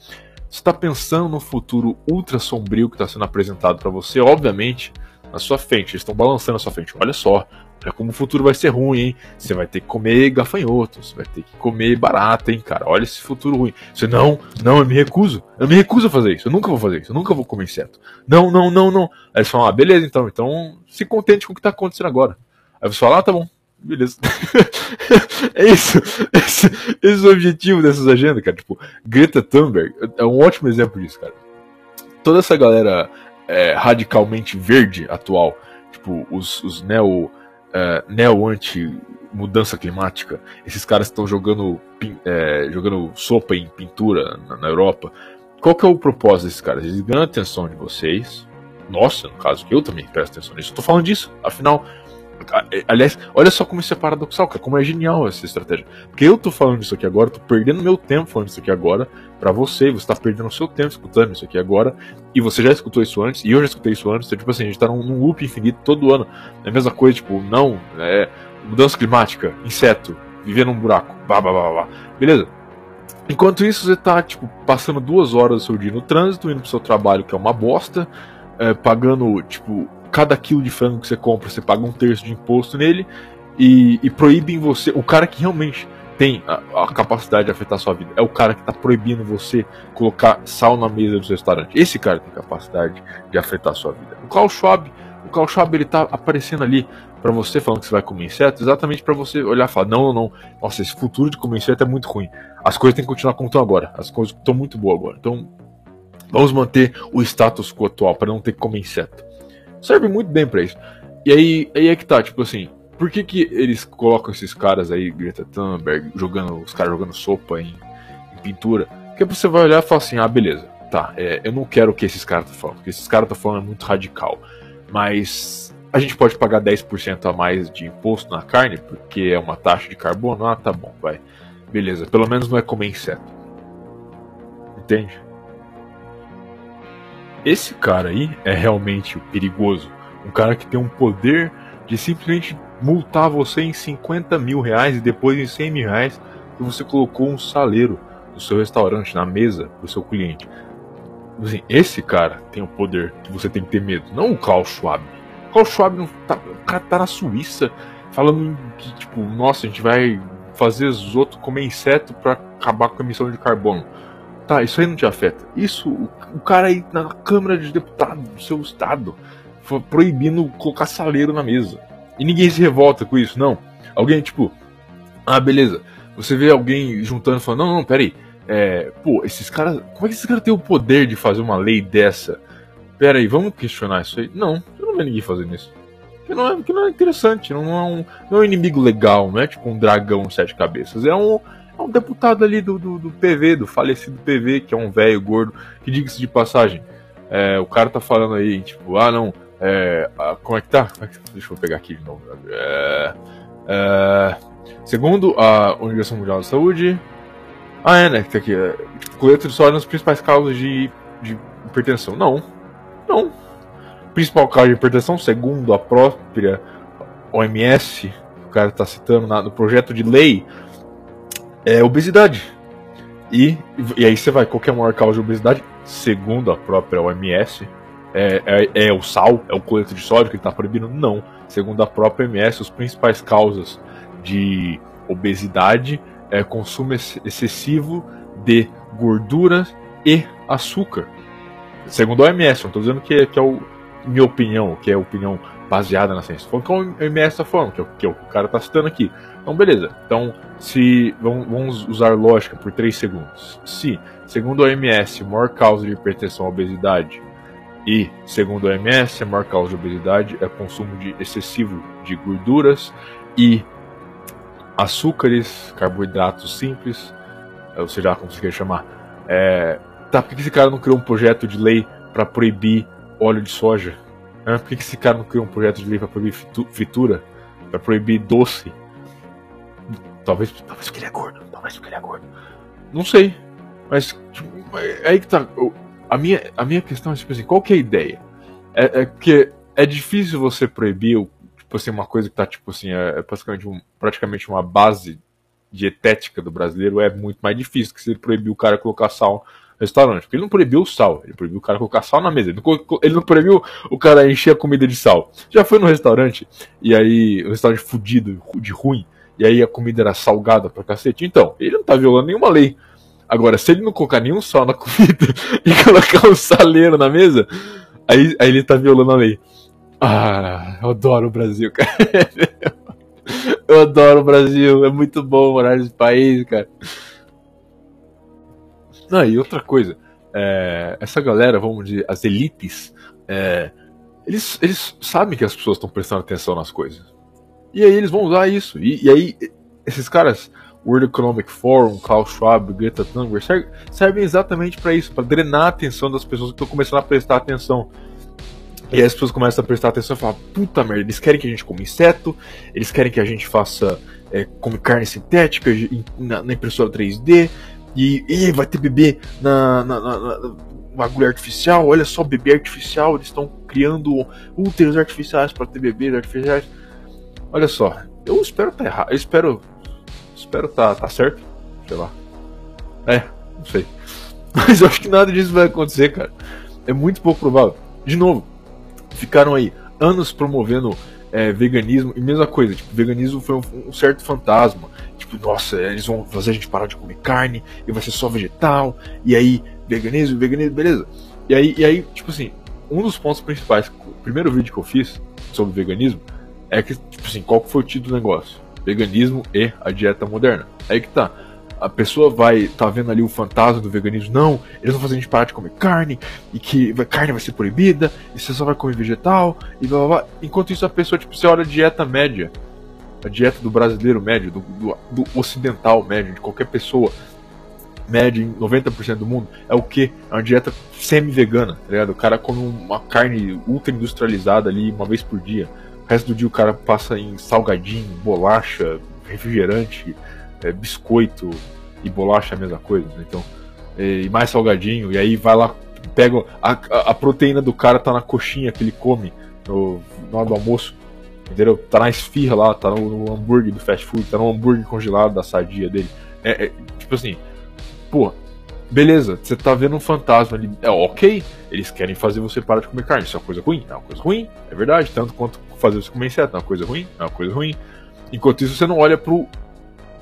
Você está pensando no futuro ultra sombrio que está sendo apresentado para você, obviamente, na sua frente. Eles estão balançando na sua frente. Olha só, olha como o futuro vai ser ruim, hein? Você vai ter que comer gafanhotos, você vai ter que comer barata, hein, cara? Olha esse futuro ruim. Você, não, não, eu me recuso. Eu me recuso a fazer isso. Eu nunca vou fazer isso. Eu nunca vou comer inseto. Não, não, não, não. Aí eles falam, ah, beleza, então. Então, se contente com o que está acontecendo agora. Aí você fala, ah, tá bom. Beleza. é isso. Esse, esse é o objetivo dessas agendas, cara. Tipo, Greta Thunberg é um ótimo exemplo disso, cara. Toda essa galera é, radicalmente verde atual, tipo, os, os neo, é, neo anti mudança climática, esses caras estão jogando, é, jogando sopa em pintura na, na Europa. Qual que é o propósito desses caras? Eles ganham a atenção de vocês. Nossa, no caso eu também presto atenção nisso. Tô falando disso. Afinal, Aliás, olha só como isso é paradoxal, cara, como é genial essa estratégia. Porque eu tô falando isso aqui agora, tô perdendo meu tempo falando isso aqui agora para você, você tá perdendo o seu tempo escutando isso aqui agora, e você já escutou isso antes, e eu já escutei isso antes, então, tipo assim, a gente tá num, num loop infinito todo ano. É a mesma coisa, tipo, não, é mudança climática, inseto, viver num buraco, blá blá blá blá. Beleza? Enquanto isso, você tá, tipo, passando duas horas do seu dia no trânsito, indo pro seu trabalho, que é uma bosta, é, pagando, tipo, cada quilo de frango que você compra, você paga um terço de imposto nele e, e proíbem você. O cara que realmente tem a, a, capacidade de afetar sua vida é o cara que está proibindo você colocar sal na mesa do seu restaurante. Esse cara tem capacidade de afetar sua vida. O Klaus Schwab, o Klaus Schwab ele tá aparecendo ali para você falando que você vai comer inseto, exatamente para você olhar e falar: não, não, não, nossa, esse futuro de comer inseto é muito ruim. As coisas têm que continuar como estão agora. As coisas estão muito boas agora. Então, vamos manter o status quo atual para não ter que comer inseto serve muito bem para isso. E aí, aí é que tá, tipo assim, por que, que eles colocam esses caras aí, Greta Thunberg, jogando, os caras jogando sopa em, em pintura? Porque você vai olhar e falar assim, ah, beleza, tá, é, eu não quero o que esses caras estão falando, porque esses caras estão falando é muito radical. Mas a gente pode pagar 10% a mais de imposto na carne, porque é uma taxa de carbono? Ah, tá bom, vai. Beleza, pelo menos não é comer inseto. Entende? Esse cara aí é realmente perigoso. Um cara que tem um poder de simplesmente multar você em 50 mil reais e depois em 100 mil reais que você colocou um saleiro no seu restaurante, na mesa do seu cliente. Assim, esse cara tem o poder que você tem que ter medo, não o Klaus Schwab. O Klaus Schwab não tá, o cara tá na Suíça falando que, tipo, nossa, a gente vai fazer os outros comer inseto para acabar com a emissão de carbono. Tá, isso aí não te afeta. Isso, o, cara aí na Câmara de Deputados do seu estado foi proibindo colocar saleiro na mesa. E ninguém se revolta com isso, não. Alguém, tipo, ah, beleza. Você vê alguém juntando e falando, não, não, peraí. É, pô, esses caras. Como é que esses caras têm o poder de fazer uma lei dessa? Pera aí, vamos questionar isso aí? Não, eu não vejo ninguém fazendo isso. Porque não é, porque não é interessante, não é, um, não é um inimigo legal, não é tipo um dragão sete cabeças. É um, é um deputado ali do, do, do PV, do falecido PV, que é um velho gordo, que diga-se de passagem. É, o cara tá falando aí, tipo, ah não, é, como é que tá? É deixa eu pegar aqui de novo. É, é, segundo a Organização Mundial da Saúde. Ah, é, né? Que tá aqui. É, coleta de sódio nas principais causas de, de hipertensão. Não. Não. Principal causa de hipertensão, segundo a própria OMS, o cara está citando na, no projeto de lei é obesidade. E, e aí você vai, qualquer maior causa de obesidade, segundo a própria OMS, é, é, é o sal, é o coleto de sódio que está proibindo? Não. Segundo a própria OMS, as principais causas de obesidade é consumo excessivo de gorduras e açúcar. Segundo a OMS, não estou dizendo que, que é o, minha opinião, que é a opinião baseada na ciência. Falando que a OMS está falando, que é, que é o cara está citando aqui. Então, beleza. Então, se vamos usar lógica por 3 segundos. Se, segundo a OMS, a maior causa de hipertensão é obesidade, e, segundo a OMS, a maior causa de obesidade é o consumo de excessivo de gorduras e açúcares, carboidratos simples, ou seja, como você quer chamar. É, tá, por que esse cara não criou um projeto de lei para proibir óleo de soja? É, por que esse cara não criou um projeto de lei para proibir fritura? Para proibir doce? Talvez, talvez porque ele é gordo, talvez porque ele é gordo. Não sei. Mas tipo, é aí que tá. A minha, a minha questão é tipo assim, qual que é a ideia? É, é que é difícil você proibir tipo assim, uma coisa que tá tipo assim, é, é praticamente, um, praticamente uma base dietética do brasileiro é muito mais difícil que ele proibir o cara colocar sal restaurante. Porque ele não proibiu o sal, ele proibiu o cara colocar sal na mesa. Ele não, proibiu o cara encher a comida de sal. Já foi no restaurante, e aí, um restaurante fudido, de ruim, e aí a comida era salgada pra cacete. Então, ele não tá violando nenhuma lei. Agora, se ele não colocar nenhum sal na comida e colocar um saleiro na mesa, aí, aí ele tá violando a lei. Ah, eu adoro o Brasil, cara. Eu adoro o Brasil, é muito bom morar nesse país, cara. Ah, e outra coisa, é, essa galera, vamos dizer, as elites, é, eles, eles sabem que as pessoas estão prestando atenção nas coisas. E aí eles vão usar isso. E, e aí, esses caras, World Economic Forum, Klaus Schwab, Greta Thunberg, servem, servem exatamente para isso, para drenar a atenção das pessoas que estão começando a prestar atenção. E aí as pessoas começam a prestar atenção e falam, puta merda, eles querem que a gente coma inseto, eles querem que a gente faça, é, come carne sintética na, na impressora 3D, e, e, vai ter bebê na, na, na, na agulha artificial, olha só, bebê artificial, eles estão criando úteros artificiais para ter bebês artificiais. Olha só, eu espero tá errado, eu espero, espero tá, tá certo, sei lá. É, não sei. Mas eu acho que nada disso vai acontecer, cara. É muito pouco provável. De novo, ficaram aí anos promovendo é, veganismo e mesma coisa, tipo, veganismo foi um, um, certo fantasma. Tipo, nossa, eles vão fazer a gente parar de comer carne e vai ser só vegetal, e aí, veganismo, veganismo, beleza. E aí, e aí, tipo assim, um dos pontos principais, o primeiro vídeo que eu fiz sobre veganismo, é que, tipo assim, qual foi o título do negócio? Veganismo e a dieta moderna. Aí que tá a pessoa vai tá vendo ali o fantasma do veganismo, não, eles vão fazer a gente parar de comer carne, e que carne vai ser proibida, e você só vai comer vegetal, e blá blá blá. Enquanto isso a pessoa, tipo, você olha a dieta média, a dieta do brasileiro médio, do, do, do ocidental médio, de qualquer pessoa média em 90% do mundo, é o que? É uma dieta semi-vegana, tá ligado? O cara come uma carne ultra industrializada ali uma vez por dia. O resto do dia o cara passa em salgadinho, bolacha, refrigerante, é, biscoito e bolacha é a mesma coisa, né? então e mais salgadinho e aí vai lá pega a, a, a, proteína do cara tá na coxinha que ele come no, no hora do almoço, entendeu? Tá na esfirra lá, tá no, no, hambúrguer do fast food, tá no hambúrguer congelado da sadia dele. É, é tipo assim, pô, beleza, você tá vendo um fantasma ali, é ok, eles querem fazer você parar de comer carne, isso é uma coisa ruim, é uma coisa ruim, é verdade, tanto quanto fazer você comer inseto, é uma coisa ruim, é uma coisa ruim. Enquanto isso, você não olha pro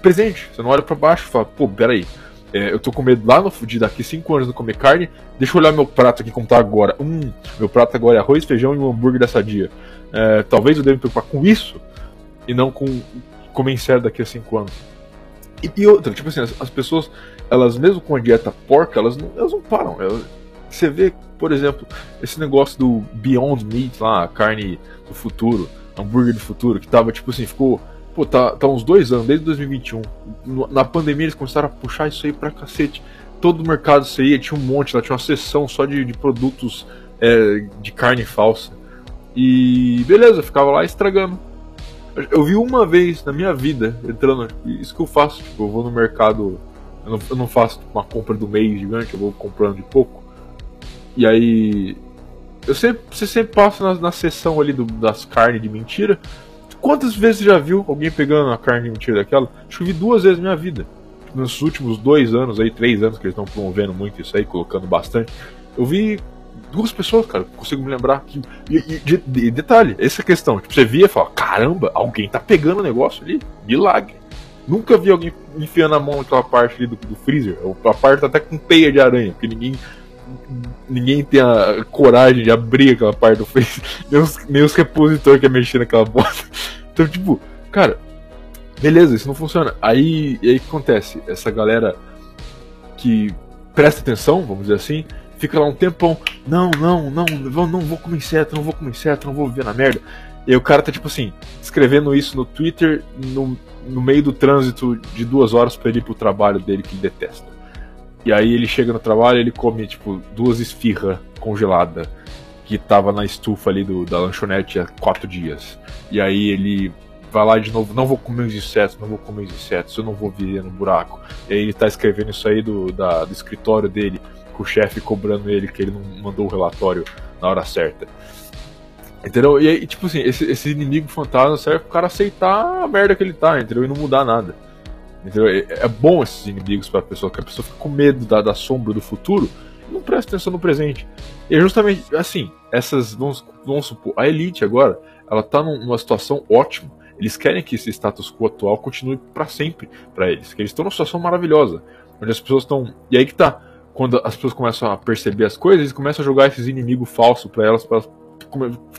presente. Você não olha para baixo e fala, pô, peraí. É, eu tô com medo lá no de daqui 5 anos não comer carne. Deixa eu olhar meu prato aqui como tá agora. Hum, meu prato agora é arroz, feijão e um hambúrguer dessa dia. É, talvez eu deva me preocupar com isso e não com comer inseto daqui a 5 anos. E, e, outra, tipo assim, as, as, pessoas, elas mesmo com a dieta porca, elas não, elas não param. Elas, você vê, por exemplo, esse negócio do Beyond Meat lá, a carne do futuro, hambúrguer do futuro, que tava tipo assim, ficou Pô, tá, tá uns dois anos, desde 2021. Na pandemia eles começaram a puxar isso aí pra cacete. Todo o mercado você ia, tinha um monte lá, tinha uma seção só de, de produtos é, de carne falsa. E beleza, ficava lá estragando. Eu vi uma vez na minha vida entrando. Isso que eu faço, tipo, eu vou no mercado. Eu não, eu não faço uma compra do mês gigante, eu vou comprando de pouco. E aí. Eu sempre, você sempre passa na, na ali do, das carnes de mentira. Quantas vezes você já viu alguém pegando a carne de mentira daquela? Acho que vi duas vezes na minha vida. Nos últimos dois anos aí, três anos que eles estão promovendo muito isso aí, colocando bastante. Eu vi duas pessoas, cara, consigo me lembrar. Que, e, e, de, de, detalhe, essa questão, tipo, você via e fala, caramba, alguém tá pegando o negócio ali, milagre. Nunca vi alguém enfiando a mão naquela parte ali do, do freezer. A parte tá até com teia de aranha, porque ninguém ninguém tem a coragem de abrir aquela parte do freezer. Nem os, nem os repositores que mexer naquela bosta. Então, tipo, cara, beleza, isso não funciona. Aí, aí o que acontece? Essa galera que presta atenção, vamos dizer assim, fica lá um tempão, não, não, não, não, não vou comer inseto, não vou comer inseto, não vou viver na merda. E o cara tá, tipo assim, escrevendo isso no Twitter no, no meio do trânsito de duas horas pra ele ir pro trabalho dele que detesta. E aí ele chega no trabalho ele come, tipo, duas esfirras congeladas que tava na estufa ali do, da lanchonete há quatro dias. E aí ele vai lá de novo, não vou comer os insetos, não vou comer os insetos, eu não vou viver no buraco. E aí ele tá escrevendo isso aí do, da, do escritório dele, com o chefe cobrando ele que ele não mandou o relatório na hora certa. Entendeu? E aí, tipo assim, esse, esse inimigo fantasma serve pro cara aceitar a merda que ele tá, entendeu? E não mudar nada. Entendeu? É, é bom esses inimigos pra pessoa, que a pessoa fica com medo da, da sombra do futuro e não presta atenção no presente. E é justamente assim, essas, vamos, vamos supor, a elite agora, ela tá numa situação ótima. Eles querem que esse status quo atual continue para sempre para eles, que eles estão numa situação maravilhosa, onde as pessoas estão. E aí que tá, quando as pessoas começam a perceber as coisas, eles começam a jogar esses inimigos falsos para elas, para elas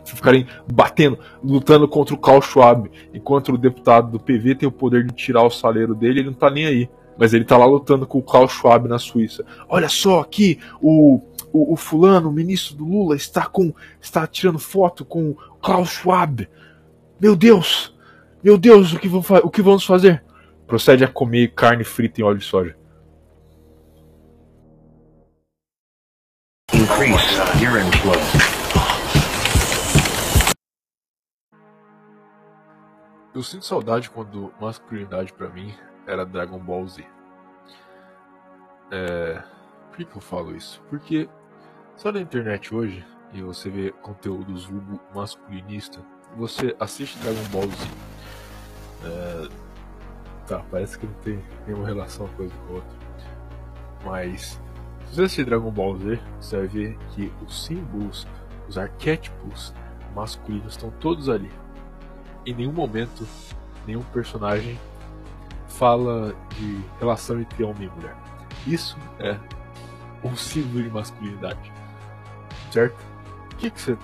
ficarem batendo, lutando contra o Carl Schwab, enquanto o deputado do PV tem o poder de tirar o saleiro dele, ele não tá nem aí. Mas ele tá lá lutando com o Carl Schwab na Suíça. Olha só aqui, o, o, o fulano, o ministro do Lula, está com está tirando foto com o Klaus Schwab. Meu Deus! Meu Deus, o que, vamos, o que vamos fazer? Procede a comer carne frita em óleo de soja. Increase urine flow. Eu sinto saudade quando masculinidade para mim era Dragon Ball Z. É... Por que, que eu falo isso? Porque só na internet hoje e você vê conteúdos vulgo masculinista, você assiste Dragon Ball Z. É... Tá, parece que não tem nenhuma relação uma coisa com a outra. Mas se você assistir Dragon Ball Z, você vai ver que os símbolos, os arquétipos masculinos estão todos ali em nenhum momento nenhum personagem fala de relação entre homem e mulher. Isso é um símbolo de masculinidade. Certo? O que, que você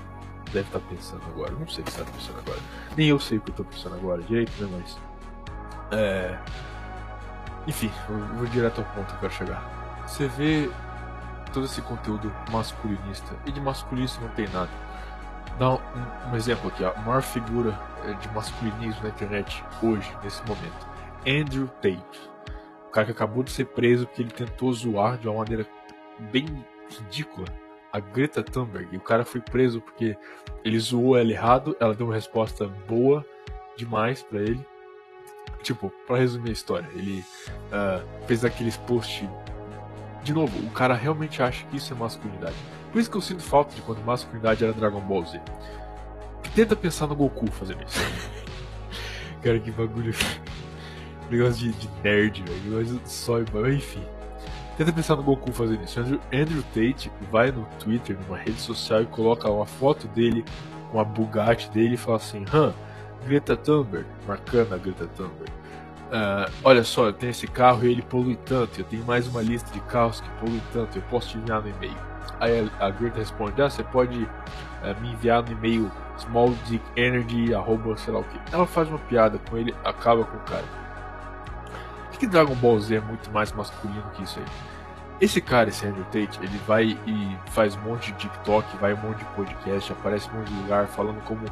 deve estar pensando agora? Não sei o que você está pensando agora. Nem eu sei o que eu estou pensando agora direito, né? Mas. É. Enfim, eu vou direto ao ponto que eu quero chegar. Você vê todo esse conteúdo masculinista. E de masculinista não tem nada dar um, um, exemplo aqui, ó. a maior figura eh, de masculinismo na internet hoje, nesse momento. Andrew Tate. O cara que acabou de ser preso porque ele tentou zoar de uma maneira bem ridícula a Greta Thunberg. E o cara foi preso porque ele zoou ela errado, ela deu uma resposta boa demais para ele. Tipo, para resumir a história, ele uh, fez aqueles posts. De novo, o cara realmente acha que isso é masculinidade por isso que eu sinto falta de quando masculinidade era Dragon Ball Z. Tenta pensar no Goku fazendo isso. Cara, que bagulho. Negócio de, de nerd, velho. Negócio só, enfim. Tenta pensar no Goku fazendo isso. Andrew, Andrew Tate vai no Twitter, numa rede social, e coloca uma foto dele com a Bugatti dele e fala assim: Hã, Greta Thunberg, marcando a Greta Thunberg. Uh, olha só, eu tenho esse carro e ele polui tanto. Eu tenho mais uma lista de carros que poluem tanto. Eu posso te enviar no e-mail. Aí a Greta responde: Ah, você pode é, me enviar no e-mail smalldickenergy, arroba sei lá o que. Ela faz uma piada com ele, acaba com o cara. Por que Dragon Ball Z é muito mais masculino que isso aí? Esse cara, esse Andrew Tate, ele vai e faz um monte de TikTok, vai um monte de podcast, aparece um monte de lugar falando como.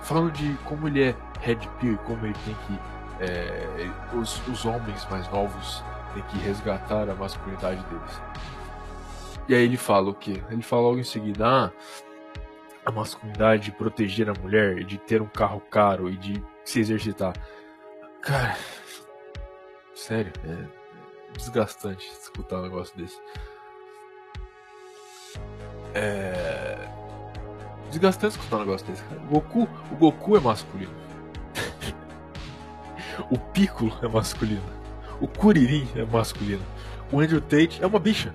falando de como ele é Red Pill como ele tem que. É, os, os homens mais novos têm que resgatar a masculinidade deles. E aí ele fala o quê? Ele fala logo em seguida, ah, a masculinidade de proteger a mulher, de ter um carro caro e de se exercitar. Cara, sério, é desgastante escutar um negócio desse. É desgastante escutar um negócio desse. Cara. O Goku, o Goku é masculino. o Piccolo é masculino. O Kuririn é masculino. O Andrew Tate é uma bicha.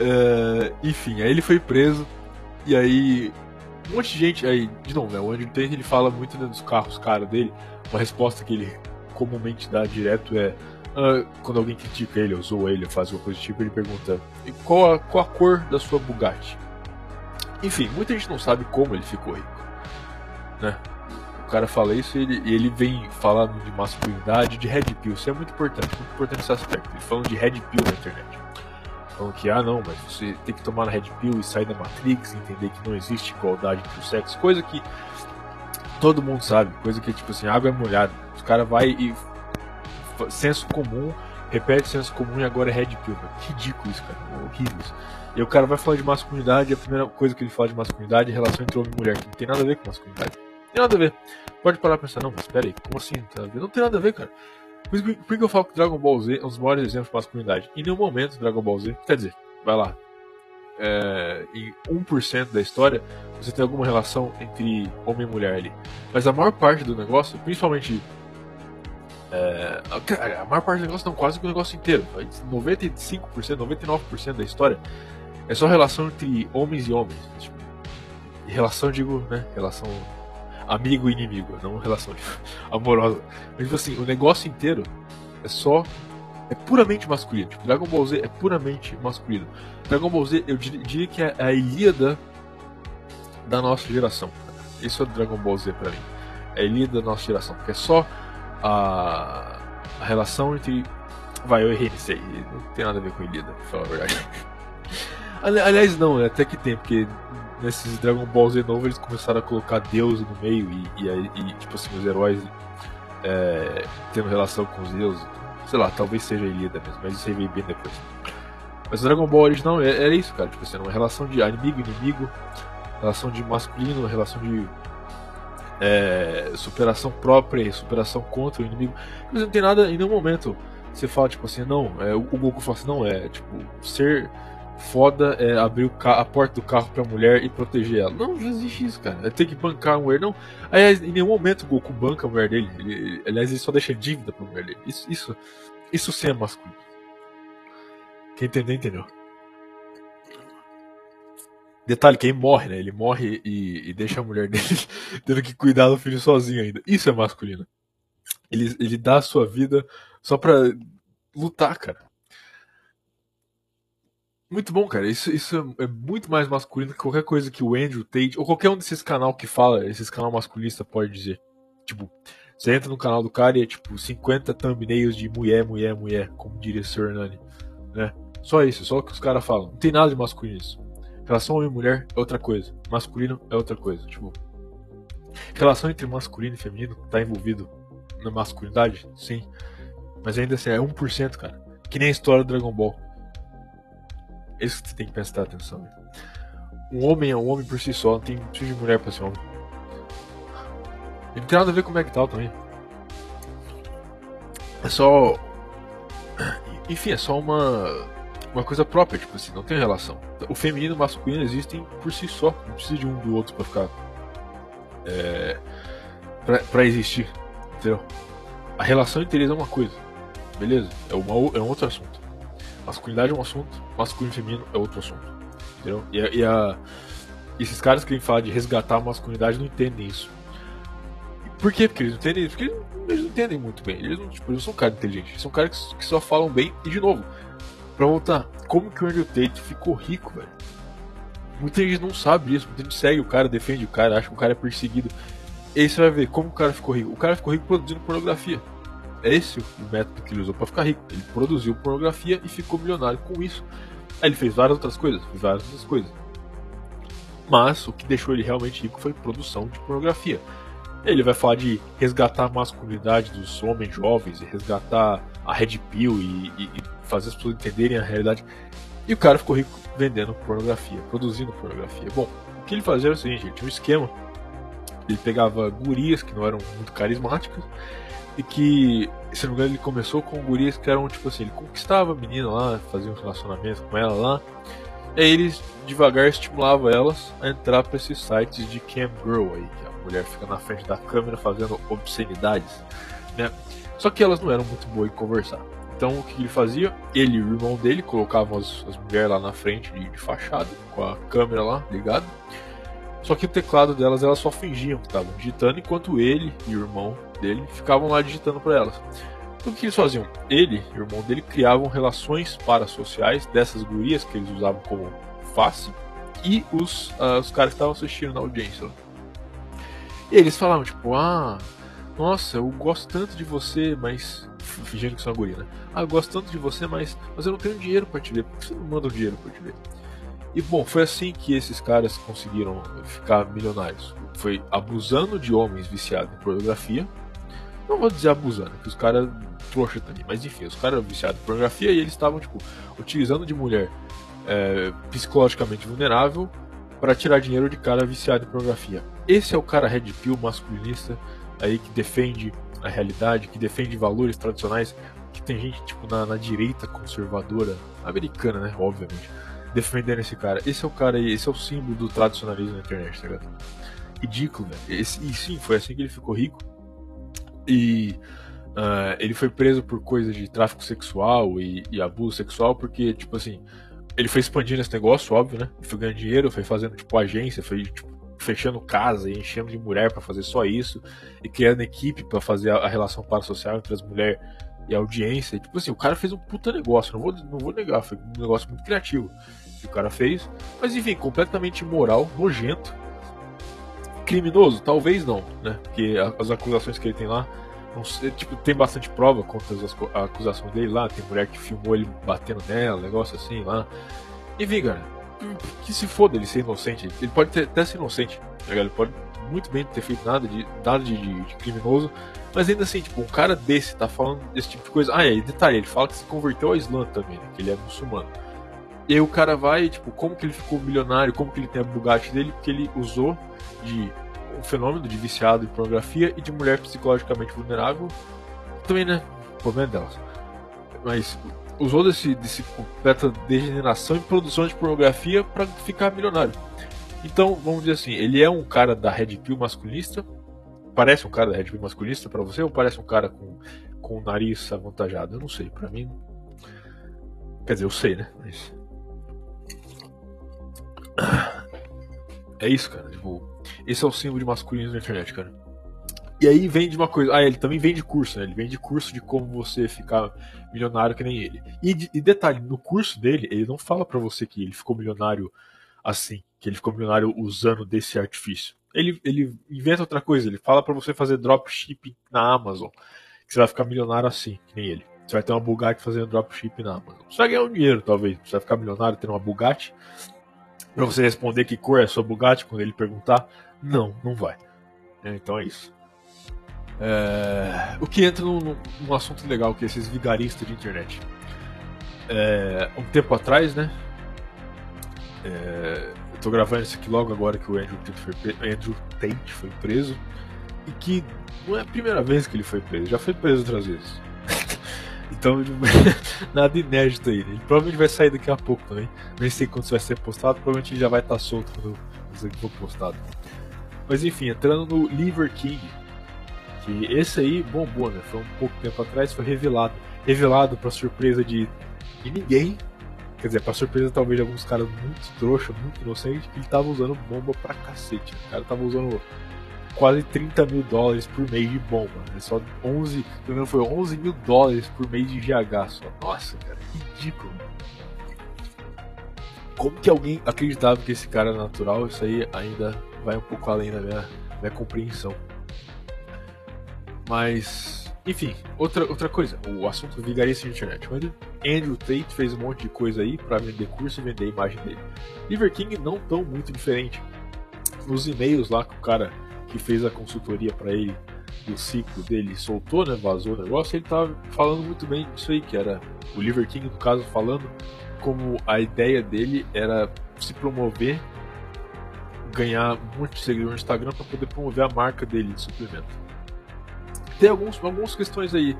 Uh, enfim, aí ele foi preso. E aí. Um monte de gente. Aí, de novo, né, o Andrew Tate ele fala muito né, dos carros caros dele. Uma resposta que ele comumente dá direto é. Uh, quando alguém critica ele, ou zoa ele, ou faz alguma coisa do tipo, ele pergunta: qual a, qual a cor da sua Bugatti? Enfim, muita gente não sabe como ele ficou rico. Né? Cara fala isso e ele, ele vem falando de masculinidade, de red pill. Isso é muito importante, muito importante esse aspecto. Ele falando de red pill na internet. Falando que, ah não, mas você tem que tomar Red Pill e sair da Matrix, entender que não existe igualdade entre os sexos, coisa que todo mundo sabe, coisa que tipo assim, água é molhada. Os cara vai e senso comum, repete senso comum e agora é Red Pill, mano. Ridículo isso, cara. Horrível isso. E o cara vai falar de masculinidade, a primeira coisa que ele fala de masculinidade é relação entre homem e mulher, que não tem nada a ver com masculinidade. Não tem nada a ver. Pode parar pra pensar, não, mas pera aí, como assim? Não tem nada a ver, não tem nada a ver cara. Por, por que eu falo que Dragon Ball Z é um dos maiores exemplos de masculinidade? Em nenhum momento Dragon Ball Z, quer dizer, vai lá, é, em 1% da história, você tem alguma relação entre homem e mulher ali. Mas a maior parte do negócio, principalmente. É, a maior parte do negócio, não, quase que o negócio inteiro. 95%, 99% da história é só relação entre homens e homens. Tipo, relação, digo, né? Relação amigo e inimigo, não relação amorosa. Mas, tipo assim, o negócio inteiro é só. É puramente masculino. Tipo, Dragon Ball Z é puramente masculino. Dragon Ball Z, eu diria que é a Ilíada da nossa geração. Isso é Dragon Ball Z pra mim. É a Ilíada da nossa geração. Porque é só a, a relação entre. Vai, eu errei nisso aí. Não tem nada a ver com Ilíada, pra falar a verdade. Aliás, não, é até que tem, porque nesses Dragon Ball Z novo eles começaram a colocar Deus no meio e, e, e tipo assim, os heróis é, tendo relação com os deuses. Sei lá, talvez seja Ilíada mesmo, mas isso aí veio bem depois. Mas o Dragon Ball original era é, é isso, cara. Tipo assim, uma relação de inimigo inimigo, relação de masculino, relação de é, superação própria e superação contra o inimigo. Mas não tem nada em nenhum momento. Você fala, tipo assim, não, é, o Goku fala assim, não, é tipo, ser foda é abrir a porta do carro pra mulher e proteger ela. Não, não existe isso, cara. É ter que bancar a mulher. Não. Aliás, em nenhum momento o Goku banca a mulher dele. Ele, aliás, ele só deixa dívida pra mulher dele. Isso, isso, isso sim é masculino. Quem entendeu, entendeu. Detalhe, quem morre, né? Ele morre e, e deixa a mulher dele tendo que cuidar do filho sozinho ainda. Isso é masculino. Ele, ele dá a sua vida só pra lutar, cara. Muito bom, cara. Isso, isso é muito mais masculino que qualquer coisa que o Andrew Tate, ou qualquer um desses canal que fala, esses canal masculista pode dizer. Tipo, você entra no canal do cara e é tipo 50 thumbnails de mulher, mulher, mulher, como diria o Sr. Hernani, né? Só isso, só o que os caras falam. Não tem nada de masculino nisso. Relação homem e mulher é outra coisa. Masculino é outra coisa. Tipo, relação entre masculino e feminino tá envolvido na masculinidade? Sim. Mas ainda assim, é 1%, cara. Que nem a história do Dragon Ball. É isso que você tem que prestar atenção. Um homem é um homem por si só, não tem precisa de mulher pra ser homem. E não tem nada a ver com o MGTOW também. É só. Enfim, é só uma. Uma coisa própria, tipo assim, não tem relação. O feminino e o masculino existem por si só, não precisa de um do outro pra ficar. É, pra, pra existir, entendeu? A relação entre eles é uma coisa, beleza? É, uma, é um outro assunto. Masculinidade é um assunto, masculino e feminino é outro assunto. Entendeu? E, e a, esses caras que vêm falar de resgatar a masculinidade não entendem isso. Por quê? Porque eles não entendem isso? Porque eles, não entendem muito bem. Eles não, tipo, eles não são caras inteligentes, eles são caras que, que, só falam bem. E de novo, pra voltar, como que o Andrew Tate ficou rico, velho? Muita gente não sabe disso, muita gente segue o cara, defende o cara, acha que o cara é perseguido. E aí você vai ver como o cara ficou rico. O cara ficou rico produzindo pornografia. É esse o método que ele usou para ficar rico. Ele produziu pornografia e ficou milionário com isso. Aí ele fez várias outras coisas, fez várias outras coisas. Mas o que deixou ele realmente rico foi produção de pornografia. Ele vai falar de resgatar a masculinidade dos homens jovens, e resgatar a Red Pill e, e, e fazer as pessoas entenderem a realidade. E o cara ficou rico vendendo pornografia, produzindo pornografia. Bom, o que ele fazia era o seguinte: ele tinha um esquema. Ele pegava gurias que não eram muito carismáticas e que, se não me engano, ele começou com gurias que eram tipo assim: ele conquistava a menina lá, fazia um relacionamento com ela lá, e aí ele devagar estimulava elas a entrar para esses sites de cam girl aí, que a mulher fica na frente da câmera fazendo obscenidades, né? Só que elas não eram muito boas em conversar. Então o que ele fazia? Ele e o irmão dele colocavam as, as mulheres lá na frente de, de fachada, com a câmera lá ligada. Só que o teclado delas elas só fingiam que estavam digitando, enquanto ele e o irmão dele ficavam lá digitando para elas. O que eles faziam? Ele e o irmão dele criavam relações parasociais dessas gurias que eles usavam como face e os, uh, os caras que estavam assistindo na audiência. E eles falavam, tipo, ah, Nossa, eu gosto tanto de você, mas. Fingindo que sou uma guria, né? Ah, eu gosto tanto de você, mas, mas eu não tenho dinheiro para te ver. Por que você não manda o dinheiro para te ver? E bom, foi assim que esses caras conseguiram ficar milionários. Foi abusando de homens viciados em pornografia. Não vou dizer abusando, que os caras trouxa também, mas enfim, os caras viciados em pornografia e eles estavam, tipo, utilizando de mulher é, psicologicamente vulnerável para tirar dinheiro de cara viciado em pornografia. Esse é o cara red pill masculinista aí que defende a realidade, que defende valores tradicionais, que tem gente tipo na, na direita conservadora americana, né, obviamente, defendendo esse cara. Esse é o cara aí, esse é o símbolo do tradicionalismo na internet, tá ligado? Ridículo, velho. e sim, foi assim que ele ficou rico. E uh, ele foi preso por coisas de tráfico sexual e, e abuso sexual, porque, tipo assim, ele foi expandindo esse negócio, óbvio, né? Ele foi ganhando dinheiro, foi fazendo, tipo, agência, foi, tipo, fechando casa e enchendo de mulher para fazer só isso, e criando equipe para fazer a, a relação parasocial entre as mulheres e a audiência. Tipo assim, o cara fez um puta negócio, não vou, não vou negar, foi um negócio muito criativo que o cara fez, mas enfim, completamente imoral, nojento. Criminoso? Talvez não, né? Porque as acusações que ele tem lá Sei, tipo, tem bastante prova contra as acusações dele lá. Tem mulher que filmou ele batendo nela, negócio assim lá. Enfim, cara, que se foda ele ser inocente. Ele pode ter, até ser inocente, tá ligado? Ele pode muito bem ter feito nada de, nada de, de, de, criminoso. Mas ainda assim, tipo, um cara desse tá falando desse tipo de coisa. Ah, e detalhe, ele fala que se converteu ao Islã também, né? Que ele é muçulmano. E aí o cara vai, tipo, como que ele ficou milionário, como que ele tem a Bugatti dele, porque ele usou de um fenômeno de viciado em pornografia e de mulher psicologicamente vulnerável. Também, né? O problema é delas. Mas usou desse, desse completa degeneração e produção de pornografia para ficar milionário. Então, vamos dizer assim, ele é um cara da Red Pill masculinista. Parece um cara da Red Pill masculinista para você ou parece um cara com, com o nariz avantajado? Eu não sei, para mim. Quer dizer, eu sei, né? Mas. É isso, cara. Tipo, esse é o símbolo de masculino na internet, cara. E aí vende uma coisa. Ah, ele também vende curso, né? Ele vende curso de como você ficar milionário que nem ele. E, e detalhe, no curso dele, ele não fala para você que ele ficou milionário assim, que ele ficou milionário usando desse artifício. Ele, ele inventa outra coisa, ele fala para você fazer dropshipping na Amazon, que você vai ficar milionário assim, que nem ele. Você vai ter uma Bugatti fazendo dropshipping na Amazon. Você vai ganhar um dinheiro, talvez. Você vai ficar milionário tendo uma Bugatti. Pra você responder que cor é a sua Bugatti quando ele perguntar. Não, não vai. É, então é isso. É, o que entra num, num, assunto legal que é esses vigaristas de internet. É, um tempo atrás, né? É, eu tô gravando isso aqui logo agora que o Andrew Tate, foi, Andrew Tate foi preso. E que não é a primeira vez que ele foi preso, já foi preso outras vezes. Então, nada inédito aí. Ele provavelmente vai sair daqui a pouco também. Nem sei quando isso vai ser postado, provavelmente já vai estar solto quando isso aqui for postado. Mas enfim, entrando no Liver King, que esse aí bombou, né? Foi um pouco tempo atrás, foi revelado. Revelado para surpresa de, de ninguém. Quer dizer, para surpresa talvez de alguns caras muito trouxa, muito inocentes, que ele tava usando bomba pra cacete. Né? O cara tava usando quase 30 mil dólares por mês de bomba. Né? Só 11, pelo menos foi 11 mil dólares por mês de GH só. Nossa, cara, ridículo. Como que alguém acreditava que esse cara é natural? Isso aí ainda vai um pouco além da minha, minha compreensão. Mas, enfim, outra, outra coisa, o assunto vigarista de internet. Andrew Tate fez um monte de coisa aí para vender curso e vender a imagem dele. Liver King não tão muito diferente. Nos e-mails lá que o cara que fez a consultoria para ele do ciclo dele soltou, né, vazou o negócio, ele tava falando muito bem disso aí, que era o Liver King, no caso, falando como a ideia dele era se promover ganhar muito seguidor no Instagram para poder promover a marca dele de suplemento. Tem alguns, algumas questões aí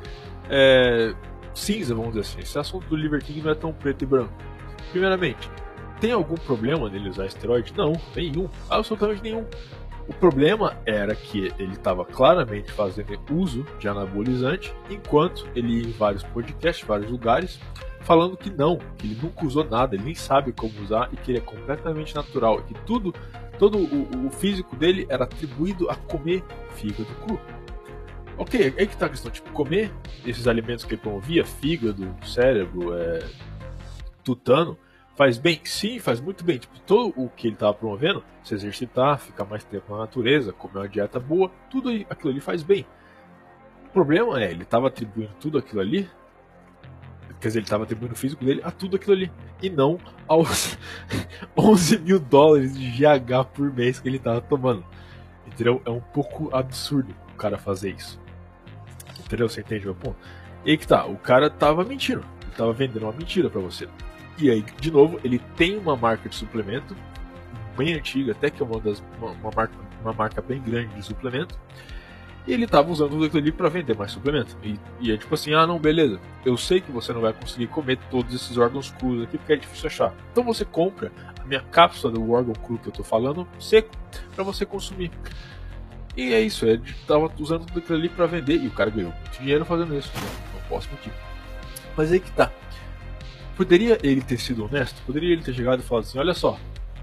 é, cinza, vamos dizer assim. Esse assunto do Liver King não é tão preto e branco. Primeiramente, tem algum problema nele usar esteroide? Não, nenhum, absolutamente nenhum. O problema era que ele estava claramente fazendo uso de anabolizante, enquanto ele ia em vários podcasts, vários lugares, falando que não, que ele nunca usou nada, ele nem sabe como usar e que ele é completamente natural, e que tudo todo o, o físico dele era atribuído a comer fígado cru. Ok, aí que tá a questão, tipo, comer esses alimentos que ele promovia, fígado, cérebro, é, tutano, faz bem? Sim, faz muito bem. Tipo, todo o que ele estava promovendo, se exercitar, ficar mais tempo na natureza, comer uma dieta boa, tudo aquilo ali faz bem. problema é, ele estava atribuindo tudo aquilo ali, quer dizer, ele estava atribuindo o físico dele a tudo aquilo ali, e não aos 11 mil dólares de GH por mês que ele estava tomando. Entendeu? É um pouco absurdo o cara fazer isso. Entendeu? Você entende meu ponto? E que tá, o cara tava mentindo. Ele tava vendendo uma mentira para você. E aí, de novo, ele tem uma marca de suplemento, bem antiga, até que é uma, das, uma, uma marca, uma marca bem grande de suplemento. E ele tava usando tudo aquilo ali para vender mais suplemento. E, e, é tipo assim, ah não, beleza. Eu sei que você não vai conseguir comer todos esses órgãos crus aqui porque é difícil achar. Então você compra a minha cápsula do órgão cru que eu tô falando, seco, para você consumir. E é isso, ele tava usando tudo aquilo ali para vender e o cara ganhou muito dinheiro fazendo isso. Né? Não posso mentir. Mas aí que tá. Poderia ele ter sido honesto? Poderia ele ter chegado e falado assim: olha só,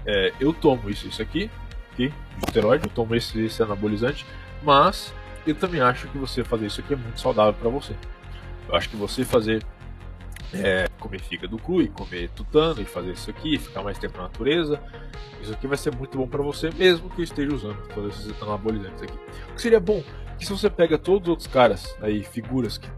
é, eu tomo isso, isso aqui, aqui, de esteroide, eu tomo esse, esse anabolizante, mas eu também acho que você fazer isso aqui é muito saudável para você. Eu acho que você fazer é, comer fígado cru e comer tutano e fazer isso aqui, ficar mais tempo na natureza. Isso aqui vai ser muito bom para você, mesmo que eu esteja usando todos esses anabolizantes aqui. O que seria bom que se você pega todos os outros caras aí, figuras que,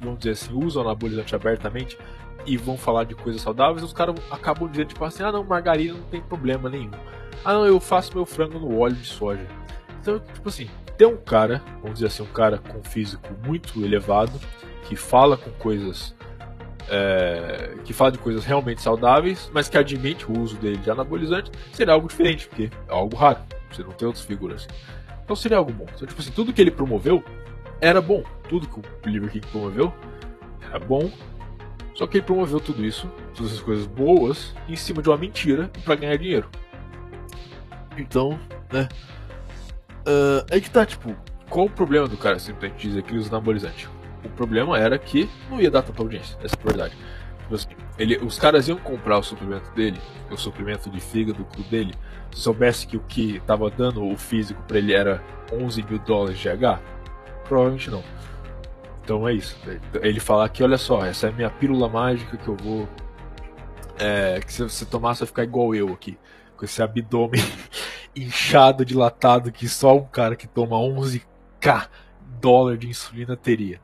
vamos dizer assim, usam anabolizante abertamente e vão falar de coisas saudáveis, os caras acabam dizendo tipo assim, ah não, margarina não tem problema nenhum. Ah não, eu faço meu frango no óleo de soja. Então, tipo assim, tem um cara, vamos dizer assim, um cara com físico muito elevado, que fala com coisas é, que fala de coisas realmente saudáveis, mas que admite o uso dele de anabolizante, seria algo diferente, porque é algo raro. Você não tem outras figuras. Então seria algo bom. Então, tipo assim, tudo que ele promoveu era bom. Tudo que o Liver King promoveu era bom. Só que ele promoveu tudo isso, todas essas coisas boas, em cima de uma mentira para ganhar dinheiro. Então, né? Uh, é que tá, tipo, qual o problema do cara simplesmente dizer que ele usa anabolizante? O problema era que não ia dar tanta audiência, essa é a verdade. Tipo assim, ele, os caras iam comprar o suplemento dele, o suplemento de fígado cru dele, se soubesse que o que estava dando o físico para ele era 11 mil dólares de H? Provavelmente não. Então é isso. Ele falar que, olha só, essa é a minha pílula mágica que eu vou. É, que se você tomar, você vai ficar igual eu aqui. Com esse abdômen inchado, dilatado, que só um cara que toma 11k dólar de insulina teria.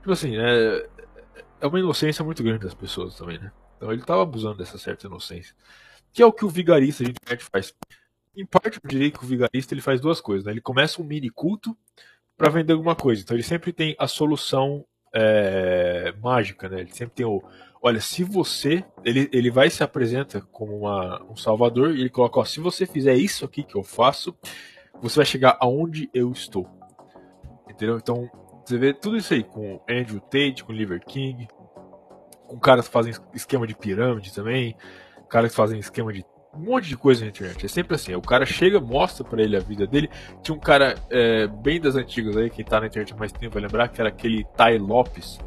Tipo assim, é, é uma inocência muito grande das pessoas também, né? Então ele estava abusando dessa certa inocência. Que é o que o vigarista de internet faz. Em parte, eu diria que o vigarista ele faz duas coisas, né? Ele começa um mini culto para vender alguma coisa. Então ele sempre tem a solução é, mágica, né? Ele sempre tem o. Olha, se você. Ele, ele vai se apresenta como uma, um salvador e ele coloca: ó, se você fizer isso aqui que eu faço, você vai chegar aonde eu estou. Entendeu? Então você vê tudo isso aí com Andrew Tate, com Liver King, com caras que fazem esquema de pirâmide também, caras que fazem esquema de um monte de coisa na internet. É sempre assim, o cara chega, mostra para ele a vida dele. Tinha um cara é, bem das antigas aí, quem tá na internet há mais tempo vai lembrar, que era aquele Ty Lopes,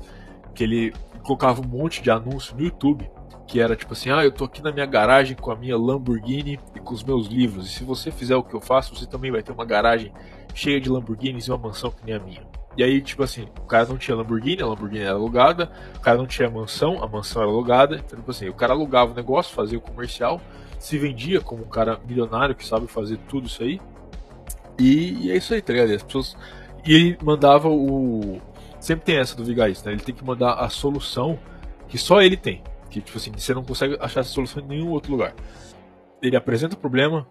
que ele colocava um monte de anúncio no YouTube, que era tipo assim, ah, eu tô aqui na minha garagem com a minha Lamborghini e com os meus livros, e se você fizer o que eu faço, você também vai ter uma garagem cheia de Lamborghinis e uma mansão que nem a minha. E aí, tipo assim, o cara não tinha Lamborghini, a Lamborghini era alugada, o cara não tinha mansão, a mansão era alugada. Então, tipo assim, o cara alugava o negócio, fazia o comercial, se vendia como um cara milionário que sabe fazer tudo isso aí. E, e é isso aí, tá ligado? As pessoas. E ele mandava o. Sempre tem essa do vigarista, né? Ele tem que mandar a solução que só ele tem. Que, tipo assim, você não consegue achar essa solução em nenhum outro lugar. Ele apresenta o problema,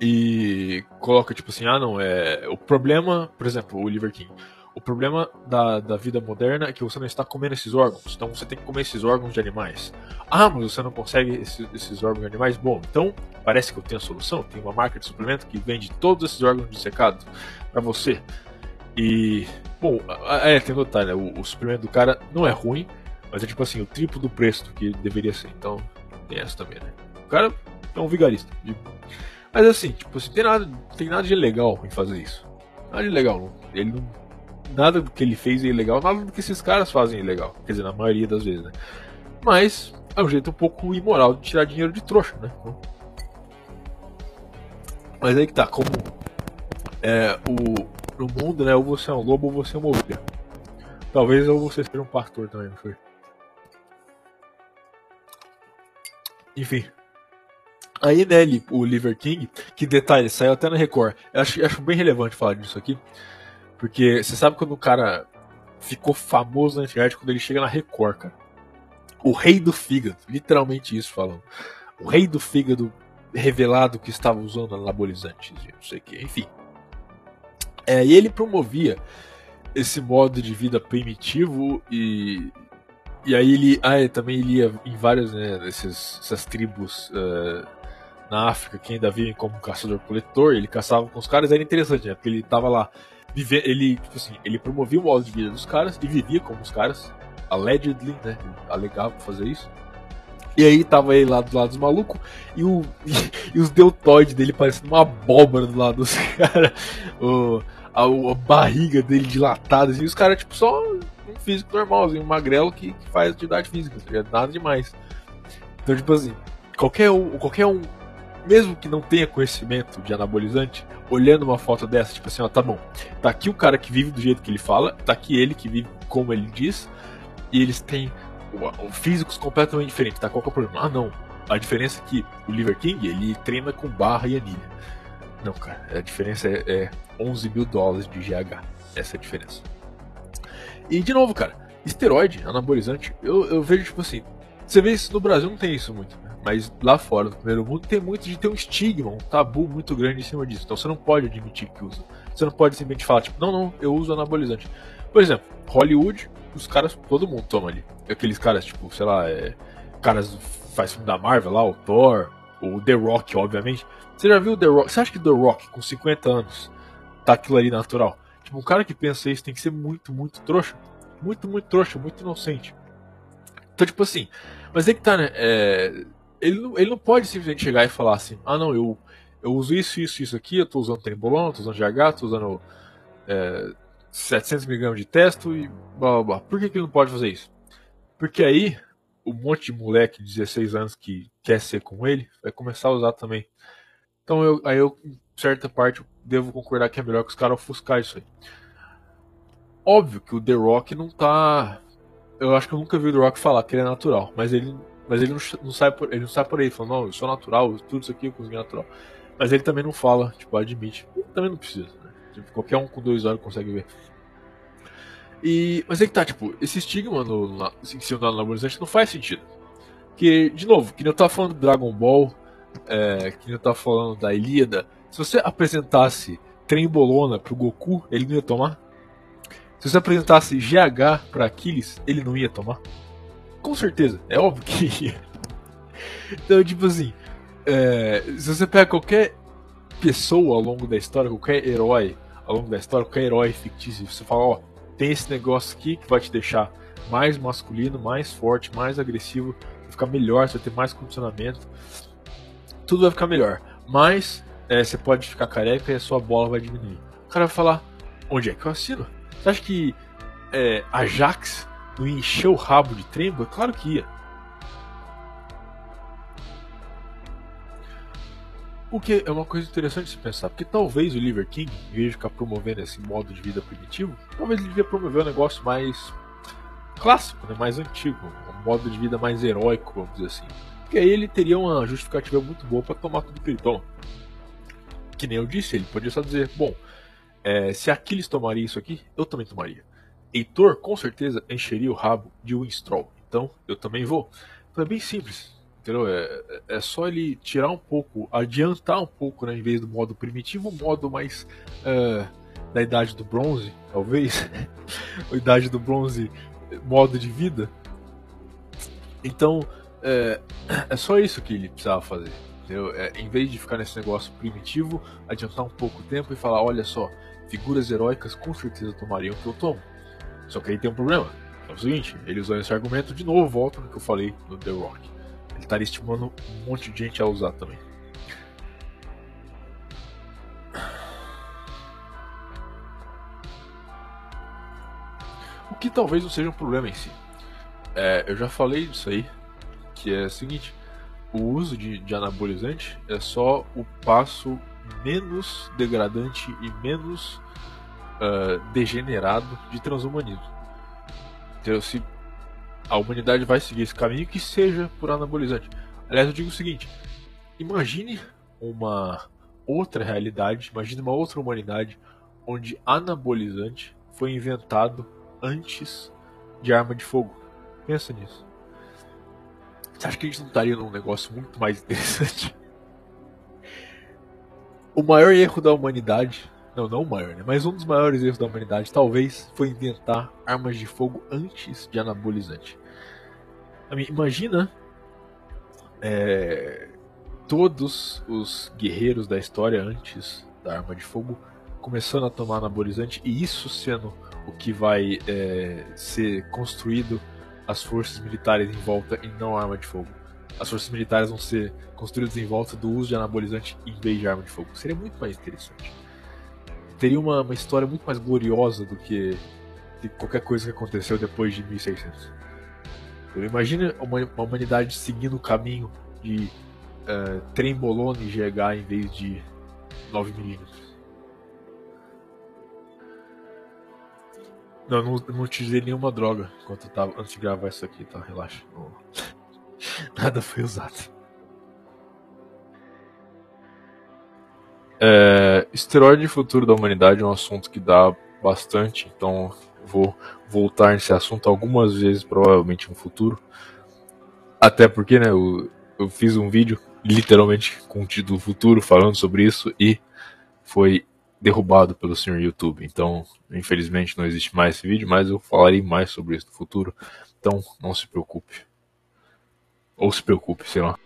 e coloca tipo assim, ah não, é o problema, por exemplo, o Liver King. O problema da, da vida moderna é que você não está comendo esses órgãos, então você tem que comer esses órgãos de animais. Ah, mas você não consegue esses, esses órgãos de animais? Bom, então parece que eu tenho a solução. Tem uma marca de suplemento que vende todos esses órgãos dissecados para você. E, bom, é, tem detalhe, né? o, o suplemento do cara não é ruim, mas é tipo assim, o triplo do preço do que deveria ser. Então, tem essa também, né? O cara é um vigarista. Mas assim, tipo, assim, tem nada, tem nada de legal em fazer isso. Nada de legal. Ele não, nada do que ele fez é ilegal, nada do que esses caras fazem é ilegal. Quer dizer, na maioria das vezes, né? Mas é um jeito um pouco imoral de tirar dinheiro de trouxa, né? Mas aí que tá, como é, o, no mundo, né? Ou você é um lobo ou você é uma ovelha. Talvez ou você seja um pastor também, não foi? Enfim. Aí, né, o Liver King, que detalhe, saiu até na Record. Eu acho, acho bem relevante falar disso aqui. Porque você sabe quando o cara ficou famoso na internet quando ele chega na Record, cara. O rei do fígado, literalmente isso falando. O rei do fígado revelado que estava usando anabolizantes, não sei o que, enfim. É, e ele promovia esse modo de vida primitivo e e aí ele, ah, ele também ele ia em várias né, desses, essas tribos uh, na África que ainda vivem como caçador-coletor, ele caçava com os caras, era interessante, né? Porque ele tava lá, vive, ele, tipo assim, ele promovia o modo de vida dos caras e vivia como os caras, allegedly, né? Alegava fazer isso. E aí tava ele lá do lado dos malucos e, o, e, e os deltoides dele parecendo uma abóbora do lado dos caras. A, a, barriga dele dilatada, assim, os caras, tipo, só um físico normalzinho, um magrelo que, que faz atividade física, tá nada demais. Então, tipo assim, qualquer um, qualquer um, mesmo que não tenha conhecimento de anabolizante, olhando uma foto dessa, tipo assim, ó, tá bom, tá aqui o cara que vive do jeito que ele fala, tá aqui ele que vive como ele diz, e eles têm físicos completamente diferentes, tá? Qual que é o problema? Ah, não. A diferença é que o Liver King, ele treina com barra e anilha. Não, cara, a diferença é, é 11 mil dólares de GH. Essa é a diferença. E, de novo, cara, esteroide, anabolizante, eu, eu vejo, tipo assim, você vê isso no Brasil, não tem isso muito, né? Mas lá fora, no primeiro mundo, tem muito de ter um estigma, um tabu muito grande em cima disso. Então você não pode admitir que usa. Você não pode simplesmente falar, tipo, não, não, eu uso anabolizante. Por exemplo, Hollywood, os caras, todo mundo toma ali. Aqueles caras, tipo, sei lá, é, caras faz filme da Marvel lá, o Thor, o The Rock, obviamente. Você já viu o The Rock? Você acha que The Rock, com 50 anos, tá aquilo ali natural? Tipo, um cara que pensa isso tem que ser muito, muito trouxa. Muito, muito trouxa, muito inocente. Então, tipo assim, mas é que tá, né? É, ele, não, ele não pode simplesmente chegar e falar assim: ah, não, eu, eu uso isso, isso, isso aqui, eu tô usando trembolona, tô usando GH, tô usando é, 700mg de testo e blá blá blá. Por que, que ele não pode fazer isso? Porque aí um monte de moleque de 16 anos que quer ser com ele vai começar a usar também. Então eu, aí eu, em certa parte, devo concordar que é melhor que os caras ofuscar isso aí. Óbvio que o The Rock não tá. Eu acho que eu nunca vi o The Rock falar que ele é natural, mas ele, mas ele não, não sai por ele não sai por aí falando, não, eu sou natural, tudo isso aqui eu cozinho natural. Mas ele também não fala, tipo, admite. Ele também não precisa. Tipo, qualquer um com dois olhos consegue ver. E, mas é que tá, tipo, esse estigma no, na, em cima do não faz sentido. Que, de novo, que nem eu tava falando do Dragon Ball, é, que nem eu tava falando da Ilíada, se você apresentasse Trembolona pro Goku, ele não ia tomar? Se você apresentasse GH pra Aquiles, ele não ia tomar? Com certeza, é óbvio que ia. Então, tipo assim, é, se você pega qualquer pessoa ao longo da história, qualquer herói ao longo da história, qualquer herói fictício, você fala, ó, tem esse negócio aqui que vai te deixar mais masculino, mais forte, mais agressivo, vai ficar melhor, você vai ter mais condicionamento, tudo vai ficar melhor. Mas é, você pode ficar careca e a sua bola vai diminuir. O cara vai falar, onde é que eu assino? Você acha que é, Ajax não encheu o rabo de trembo? Claro que ia. O que é uma coisa interessante de se pensar, porque talvez o Liver King, em vez de ficar promovendo esse modo de vida primitivo, talvez ele devia promover um negócio mais clássico, né, mais antigo, um modo de vida mais heróico, vamos dizer assim. Porque aí ele teria uma justificativa muito boa para tomar tudo que ele toma. Que nem eu disse, ele podia só dizer: bom, é, se Aquiles tomaria isso aqui, eu também tomaria. Heitor com certeza encheria o rabo de Winstrol, então eu também vou. Então é bem simples. Entendeu? É, é só ele tirar um pouco, adiantar um pouco, né, em vez do modo primitivo, o modo mais uh, da idade do bronze, talvez. a idade do bronze, modo de vida. Então, é, é só isso que ele precisava fazer. É, em vez de ficar nesse negócio primitivo, adiantar um pouco o tempo e falar: olha só, figuras heróicas com certeza tomariam o que eu tomo. Só que aí tem um problema. É o seguinte, ele usou esse argumento de novo, volta no que eu falei no The Rock ele estaria estimulando um monte de gente a usar também. O que talvez não seja um problema em si. É, eu já falei disso aí, que é o seguinte: o uso de, de anabolizante é só o passo menos degradante e menos uh, degenerado de transhumanismo. Então, se a humanidade vai seguir esse caminho que seja por anabolizante. Aliás, eu digo o seguinte: imagine uma outra realidade, imagine uma outra humanidade onde anabolizante foi inventado antes de arma de fogo. Pensa nisso. Você acha que a gente não estaria num negócio muito mais interessante? O maior erro da humanidade, não, não o maior, né? Mas um dos maiores erros da humanidade, talvez, foi inventar armas de fogo antes de anabolizante. Imagina é, todos os guerreiros da história antes da arma de fogo começando a tomar anabolizante e isso sendo o que vai é, ser construído as forças militares em volta e não arma de fogo. As forças militares vão ser construídas em volta do uso de anabolizante em vez de arma de fogo. Seria muito mais interessante. Teria uma, uma história muito mais gloriosa do que de qualquer coisa que aconteceu depois de 1600. Imagina uma, uma humanidade seguindo o caminho de uh, trembolona e GH em vez de 9mm. Não, não, não utilizei nenhuma droga enquanto eu tava, antes de gravar isso aqui, tá? Relaxa. Não... Nada foi usado. É, esteroide futuro da humanidade é um assunto que dá bastante, então vou voltar nesse assunto algumas vezes, provavelmente no futuro. Até porque, né, eu, eu fiz um vídeo, literalmente, com o título Futuro, falando sobre isso e foi derrubado pelo senhor YouTube. Então, infelizmente, não existe mais esse vídeo, mas eu falarei mais sobre isso no futuro. Então, não se preocupe. Ou se preocupe, sei lá.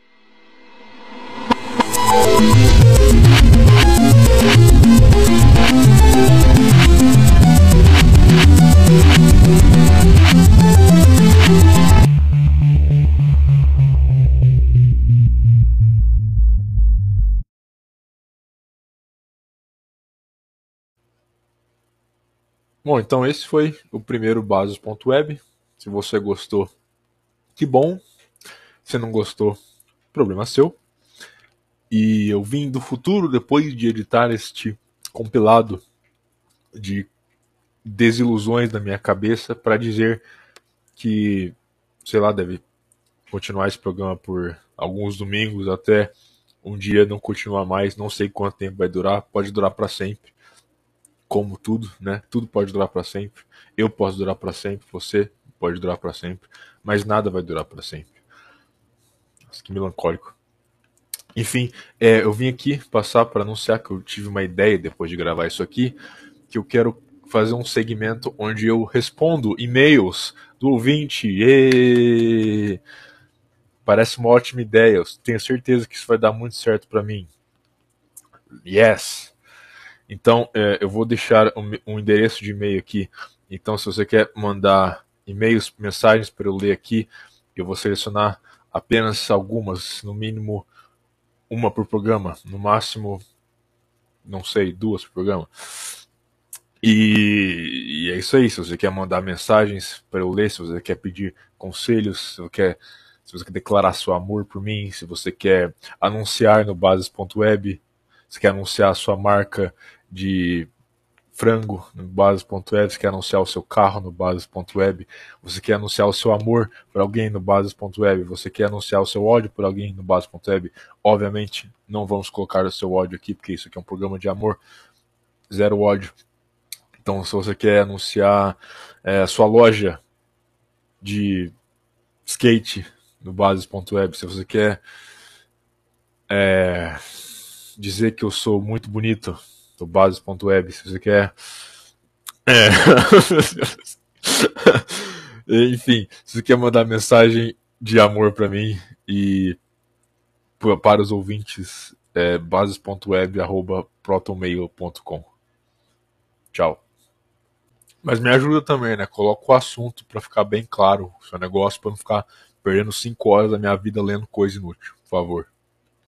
Bom, então esse foi o primeiro Basos.web. Se você gostou, que bom. Se não gostou, problema seu. E eu vim do futuro depois de editar este compilado de desilusões na minha cabeça para dizer que, sei lá, deve continuar esse programa por alguns domingos até um dia não continuar mais, não sei quanto tempo vai durar, pode durar para sempre como tudo, né? Tudo pode durar para sempre. Eu posso durar para sempre, você pode durar para sempre, mas nada vai durar para sempre. Nossa, que melancólico. Enfim, é, eu vim aqui passar para anunciar que eu tive uma ideia depois de gravar isso aqui, que eu quero fazer um segmento onde eu respondo e-mails do ouvinte. Parece uma ótima ideia. Eu tenho certeza que isso vai dar muito certo para mim. Yes. Então, é, eu vou deixar um, um endereço de e-mail aqui. Então, se você quer mandar e-mails, mensagens para eu ler aqui, eu vou selecionar apenas algumas, no mínimo uma por programa, no máximo, não sei, duas por programa. E, e, é isso aí. Se você quer mandar mensagens para eu ler, se você quer pedir conselhos, se você quer, se você quer declarar seu amor por mim, se você quer anunciar no bases.web, se quer anunciar sua marca de frango no bases.web, você quer anunciar o seu carro no bases.web, você quer anunciar o seu amor por alguém no bases.web, você quer anunciar o seu ódio por alguém no bases.web, obviamente não vamos colocar o seu ódio aqui, porque isso aqui é um programa de amor, zero ódio. Então, se você quer anunciar é, a sua loja de skate no bases.web, se você quer é, dizer que eu sou muito bonito do se você quer. É. Enfim, se você quer mandar mensagem de amor para mim e para os ouvintes, é bases.web.protonmail.com. Tchau. Mas me ajuda também, né? Coloca o assunto para ficar bem claro o seu negócio, para não ficar perdendo 5 horas da minha vida lendo coisa inútil, por favor.